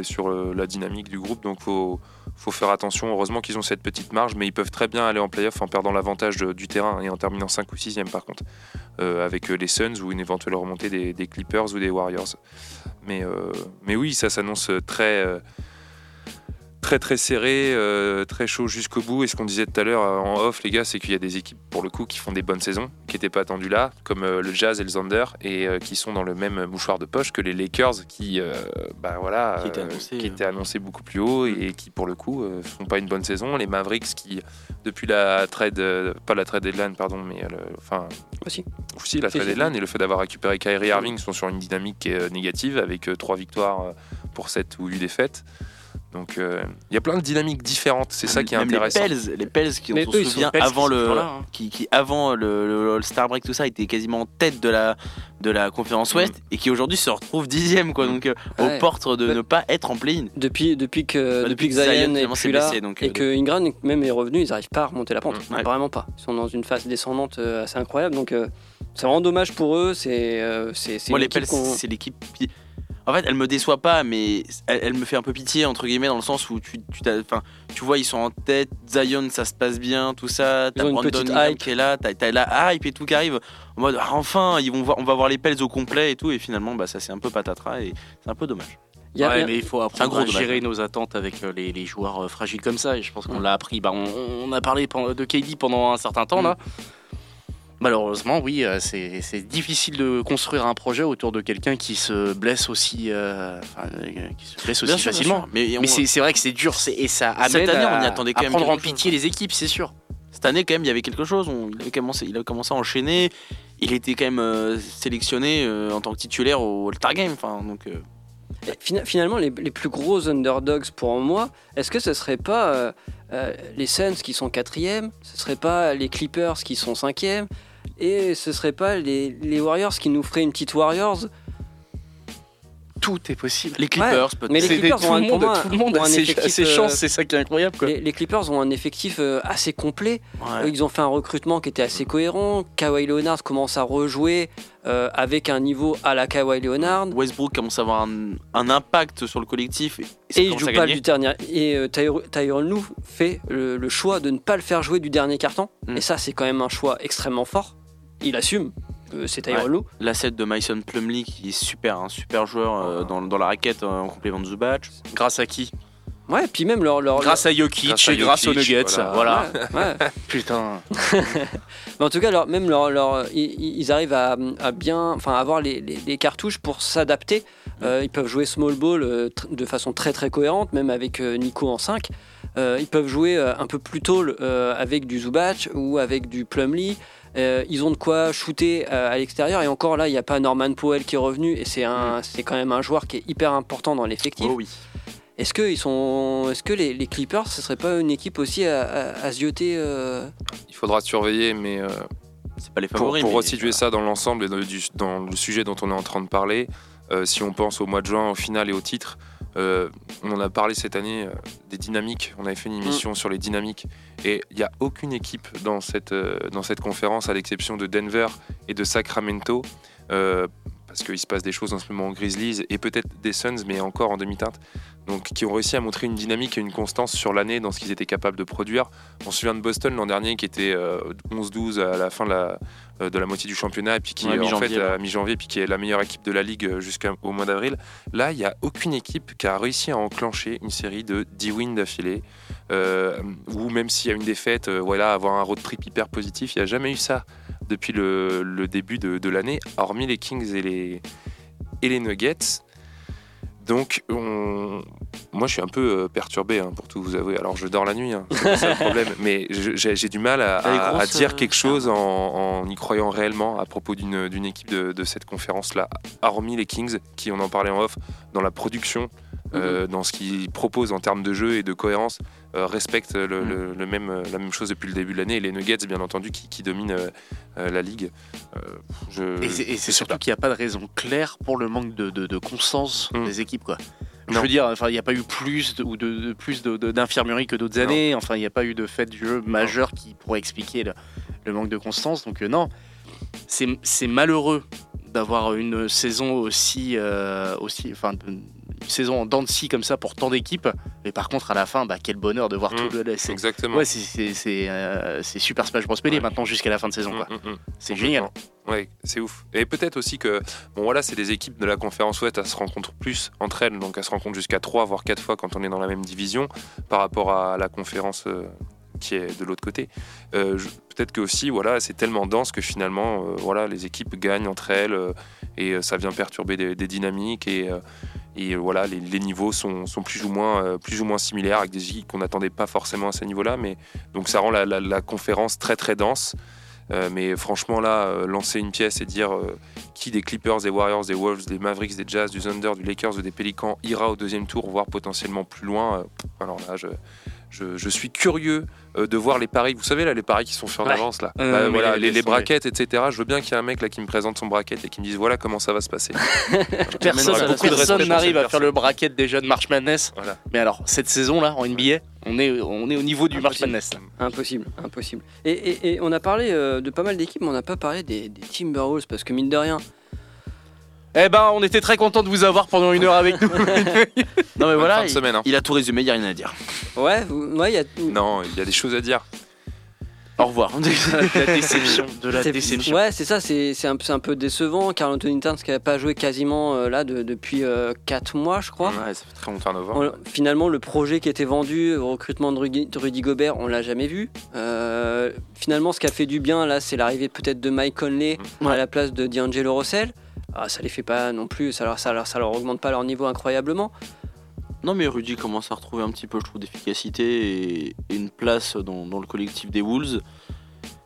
sur euh, la dynamique du groupe. Donc faut faut faire attention. Heureusement qu'ils ont cette petite marge, mais ils peuvent très bien aller en playoff en perdant l'avantage de- du terrain et en terminant 5 ou 6 par contre, euh, avec euh, les Suns ou une éventuelle remontée des, Clippers ou des Warriors. Mais, euh, mais oui, ça s'annonce très, euh, très très serré, euh, très chaud jusqu'au bout. Et ce qu'on disait tout à l'heure euh, en off, les gars, c'est qu'il y a des équipes pour le coup qui font des bonnes saisons, qui n'étaient pas attendues là, comme euh, le Jazz et le Thunder, et euh, qui sont dans le même mouchoir de poche que les Lakers, qui, euh, bah voilà, Qui étaient annoncés, qui étaient annoncés beaucoup plus haut et qui pour le coup euh, font pas une bonne saison. Les Mavericks qui depuis la trade, euh, pas la trade deadline pardon, mais euh, le- enfin Aussi. aussi la trade deadline et le fait d'avoir récupéré Kyrie Irving sont sur une dynamique qui est, euh, négative avec 3 victoires pour 7 ou 8 défaites. Donc euh, il y a plein de dynamiques différentes, c'est ça qui est Même intéressant. Les Pels, les Pels qui, on se souvient, Pels qui avant sont le, toujours là, hein. qui, qui avant le, le All-Star Break, tout ça, étaient quasiment en tête de la, de la conférence Ouest et qui aujourd'hui se retrouve dixième, quoi. Donc, euh, Ouais. aux portes de Ouais. ne pas être en play-in. Depuis, depuis que, Bah, depuis depuis que Zion, plus là blessé, donc, et euh, que Ingram même est revenu, ils n'arrivent pas à remonter la pente. Mm, ouais. Vraiment pas. Ils sont dans une phase descendante euh, assez incroyable. Donc euh, c'est vraiment dommage pour eux. C'est euh, c'est c'est Moi, les Pels, c'est l'équipe. En fait, elle me déçoit pas, mais elle, elle me fait un peu pitié, entre guillemets, dans le sens où tu, tu, tu vois, ils sont en tête, Zion, ça se passe bien, tout ça. T'as Brandon hype. qui est là, t'as la hype et tout qui arrive. En mode, ah, enfin, ils vont voir, on va voir les Pels au complet et tout, et finalement, bah, ça c'est un peu patatras et c'est un peu dommage. Il y a- ouais, mais il faut un apprendre gros à dommage. gérer nos attentes avec euh, les, les joueurs euh, fragiles comme ça. Et je pense qu'on Mm. l'a appris. Bah, on, on a parlé de KD pendant un certain temps là. Malheureusement, oui, euh, c'est difficile de construire un projet autour de quelqu'un qui se blesse aussi, euh, enfin, euh, qui se blesse aussi Bien sûr, bien facilement. sûr. Mais, on- Mais c'est vrai que c'est dur, c'est- et ça Cette amène année, on y attendait à quand même prendre en quelque chose. pitié les équipes, c'est sûr. cette année, quand même, il y avait quelque chose. On- il, avait commencé, il a commencé à enchaîner. Il était quand même euh, sélectionné euh, en tant que titulaire au All-Star Game. Enfin, donc, euh, Et fina- Finalement, les, les plus gros underdogs pour moi, est-ce que ce serait pas euh, euh, les Suns qui sont quatrième? Ce serait pas les Clippers qui sont cinquième? Et ce serait pas les, les Warriors qui nous feraient une petite Warriors Tout est possible. Les Clippers, Ouais, peut-être. mais les C'est des- Clippers tout ont pour monde, moi, tout le monde a ses, effectif, ses euh, chances, c'est ça qui est incroyable. Quoi. Les, les Clippers ont un effectif euh, assez complet. Ouais. Ils ont fait un recrutement qui était assez cohérent. Kawhi Leonard commence à rejouer euh, avec un niveau à la Kawhi Leonard. Westbrook commence à avoir un, un impact sur le collectif. Et, Et il joue pas du dernier. Et euh, Lue fait le, le choix de ne pas le faire jouer du dernier carton. Mm. Et ça, c'est quand même un choix extrêmement fort. Il assume. Euh, c'est Tyronn Lue. L'asset de Mason Plumlee qui est super, un super joueur euh, dans, dans la raquette euh, en complément de Zubac. Grâce à qui? Ouais, puis même leur. leur Grâce à Jokic Grâce à et grâce aux Nuggets. voilà. Voilà. Ouais, ouais. Putain. Mais en tout cas, leur- même leur, leur- ils, ils arrivent à, à bien, enfin, avoir les, les- les cartouches pour s'adapter. Euh, ils peuvent jouer small ball euh, de façon très très cohérente, même avec euh, Nico en 5. Euh, ils peuvent jouer euh, un peu plus tôt euh, avec du Zubac ou avec du Plumlee. Euh, ils ont de quoi shooter euh, à l'extérieur et encore là il n'y a pas Norman Powell qui est revenu et c'est un c'est quand même un joueur qui est hyper important dans l'effectif. Oh oui. Est-ce que ils sont est-ce que les, les Clippers ce serait pas une équipe aussi à, à, à se jeter euh, Il faudra surveiller, mais euh, C'est pas les pour, favoris. pour mais- resituer ça dans l'ensemble et dans, du- dans le sujet dont on est en train de parler, euh, si on pense au mois de juin, au final et au titre, euh, on en a parlé cette année euh, des dynamiques. On avait fait une émission sur les dynamiques et il n'y a aucune équipe dans cette, euh, dans cette conférence, à l'exception de Denver et de Sacramento. euh, parce qu'il se passe des choses en ce moment aux Grizzlies et peut-être des Suns, mais encore en demi-teinte. Donc, qui ont réussi à montrer une dynamique et une constance sur l'année dans ce qu'ils étaient capables de produire. On se souvient de Boston l'an dernier qui était euh, 11-12 à la fin de la, euh, de la moitié du championnat et puis qui Ouais, euh, en fait à mi-janvier puis qui est la meilleure équipe de la ligue euh, jusqu'au mois d'avril. Là, il n'y a aucune équipe qui a réussi à enclencher une série de 10 wins d'affilée. Euh, ou même s'il y a une défaite, euh, voilà, avoir un road trip hyper positif, il n'y a jamais eu ça depuis le, le début de, de l'année, hormis les Kings et les, et les Nuggets. Donc, on- moi, je suis un peu euh, perturbé, hein, pour tout vous avouer. Alors, je dors la nuit, hein, c'est ça le problème, mais j'ai du mal à, grosses, dire euh, quelque chose en, en y croyant réellement à propos d'une équipe de, de cette conférence-là, hormis les Kings, qui, on en parlait en off, dans la production, euh, dans ce qu'ils proposent en termes de jeu et de cohérence, respectent le, le- le même, euh, la même chose depuis le début de l'année. Et les Nuggets, bien entendu, qui, qui dominent euh, euh, la ligue. Euh, je- Et c'est- surtout qu'il n'y a pas de raison claire pour le manque de, de, de constance Mm. des équipes. Quoi. Je Non. veux dire, enfin, il n'y a pas eu plus de, ou de, plus d'infirmerie que d'autres années. Enfin, il n'y a pas eu de fait du jeu majeur qui pourrait expliquer le, le manque de constance. Donc euh, non, c'est malheureux d'avoir une saison aussi, euh, aussi, enfin, une saison en dents de scie comme ça pour tant d'équipes. Mais par contre, à la fin, bah, quel bonheur de voir Mm. tout le. Exactement. Ouais, c'est- euh, c'est Super Smash Bros. Melee Ouais. maintenant jusqu'à la fin de saison. quoi. Mm, mm, mm. C'est génial. Ouais, c'est ouf. Et peut-être aussi que, bon voilà, c'est des équipes de la conférence Ouest, elles se rencontrent plus entre elles, donc elles se rencontrent jusqu'à 3 voire 4 fois quand on est dans la même division par rapport à la conférence euh, qui est de l'autre côté. Euh, peut-être que aussi, voilà, c'est tellement dense que finalement, euh, voilà, les équipes gagnent entre elles euh, et ça vient perturber des, des dynamiques et, et voilà, les, niveaux sont, sont plus ou moins euh, plus ou moins similaires avec des qu'on n'attendait pas forcément à ce niveau-là, mais donc ça rend la, conférence très très dense. Euh, mais franchement, là, euh, lancer une pièce et dire qui des Clippers, des Warriors, des Wolves, des Mavericks, des Jazz, du Thunder, du Lakers ou des Pelicans ira au deuxième tour, voire potentiellement plus loin. alors là, je, je, je suis curieux euh, de voir les paris. Vous savez, là, les paris qui sont faits en Ouais. avance, là. Euh, Bah, voilà, les- braquettes, etc. Je veux bien qu'il y ait un mec là qui me présente son bracket et qui me dise voilà comment ça va se passer. Personne, n'arrive à faire le bracket des jeunes March Madness. Voilà. Mais alors, cette saison-là, en NBA, on est, on est au niveau du March Impossible. Madness. là. Impossible, impossible. Et, et- et on a parlé euh, de pas mal d'équipes, mais on n'a pas parlé des, des Timberwolves parce que mine de rien, Eh ben, on était très content de vous avoir pendant une heure avec nous. Non, mais voilà, fin de il, semaine, hein. il a tout résumé, il n'y a rien à dire. ouais, vous- ouais, il y a. Non, il y a des choses à dire. Au revoir. de la déception, de la c'est- déception. Ouais, c'est ça, c'est c'est un, c'est un peu décevant. Carl Anthony Towns qui n'a pas joué quasiment euh, là de- depuis 4 mois, je crois. Ouais, ça fait très longtemps. Novembre. On- finalement, le projet qui était vendu au recrutement de Rudy, de Rudy Gobert, on l'a jamais vu. Euh, finalement, ce qui a fait du bien là, c'est l'arrivée peut-être de Mike Conley à la place de D'Angelo Russell. Ah, ça les fait pas non plus, ça leur, ça, leur, ça leur augmente pas leur niveau incroyablement. Non, mais Rudy commence à retrouver un petit peu, je trouve, d'efficacité et, une place dans, le collectif des Wolves.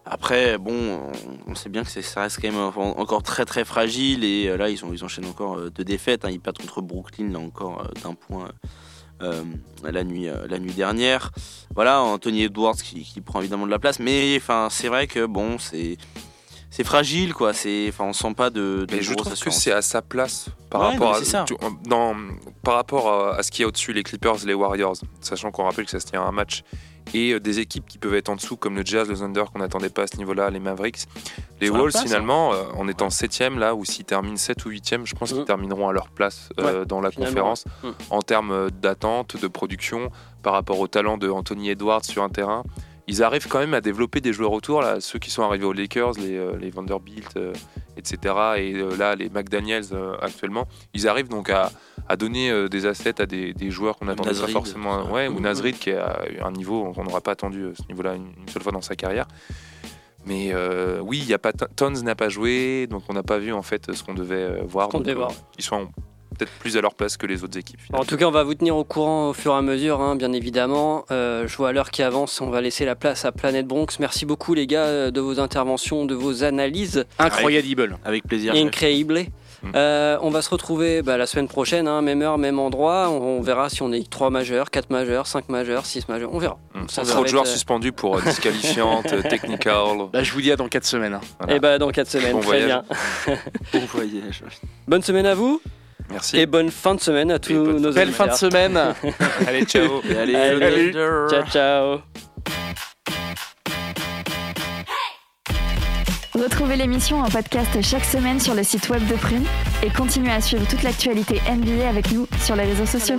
Après, bon, on- sait bien que ça reste quand même en- encore très très fragile et euh, là, ils, ont, ils enchaînent encore euh, deux défaites. hein. Ils perdent contre Brooklyn, là encore euh, d'un point la, nuit, la nuit dernière. Voilà, Anthony Edwards qui, qui prend évidemment de la place, mais enfin, c'est vrai que bon, c'est. C'est fragile, quoi. C'est, enfin, on sent pas de. de Mais je trouve que c'est à sa place par Ouais, rapport non, à ça. tu- dans, par rapport à, à ce qu'il y a au-dessus, les Clippers, les Warriors, sachant qu'on rappelle que ça se tient à un match et euh, des équipes qui peuvent être en dessous comme le Jazz, le Thunder qu'on n'attendait pas à ce niveau-là, les Mavericks, les Wolves place, hein. finalement euh, en étant septième là ou s'ils terminent 7 ou 8e, je pense qu'ils Mhm. termineront à leur place euh, dans la finalement, conférence ouais. Mhm. en termes d'attente, de production par rapport au talent de Anthony Edwards sur un terrain. Ils arrivent quand même à développer des joueurs autour, là, ceux qui sont arrivés aux Lakers, les, euh, les Vanderbilt, euh, etc. Et euh, là, les McDaniels euh, actuellement. Ils arrivent donc à, à donner euh, des assets à des, des joueurs qu'on n'attendait pas forcément. Ouais, ou. Nasrid qui est à un niveau qu'on n'aurait pas attendu à ce niveau-là une, une seule fois dans sa carrière. Mais euh, oui, il y a pas Tons n'a pas joué, donc on n'a pas vu en fait ce qu'on devait euh, Donc, euh, voir. Ils sont peut-être plus à leur place que les autres équipes. En tout cas, on va vous tenir au courant au fur et à mesure, hein, bien évidemment. Euh, je vois à l'heure qui avance, on va laisser la place à Planète Bronx. Merci beaucoup, les gars, euh, de vos interventions, de vos analyses. Incroyable. Avec plaisir. Incroyable. Mm. Euh, on va se retrouver bah, la semaine prochaine, hein, même heure, même endroit. On, on verra si on est 3 majeurs, 4 majeurs, 5 majeurs, 6 majeurs. On verra. Mm. Ça, Trop va de joueurs être, euh, suspendus pour euh, disqualifiantes, euh, technical. Bah, je vous dis à dans 4 semaines. hein. Voilà. Et bah, dans 4 semaines. Bon Très voyage. bien. Bon voyage. Bonne semaine à vous Merci. et bonne fin de semaine à tous nos Belle fin de semaine. Allez, ciao. Allez. Ciao, ciao. Retrouvez l'émission en podcast chaque semaine sur le site web de Prune et continuez à suivre toute l'actualité NBA avec nous sur les réseaux sociaux.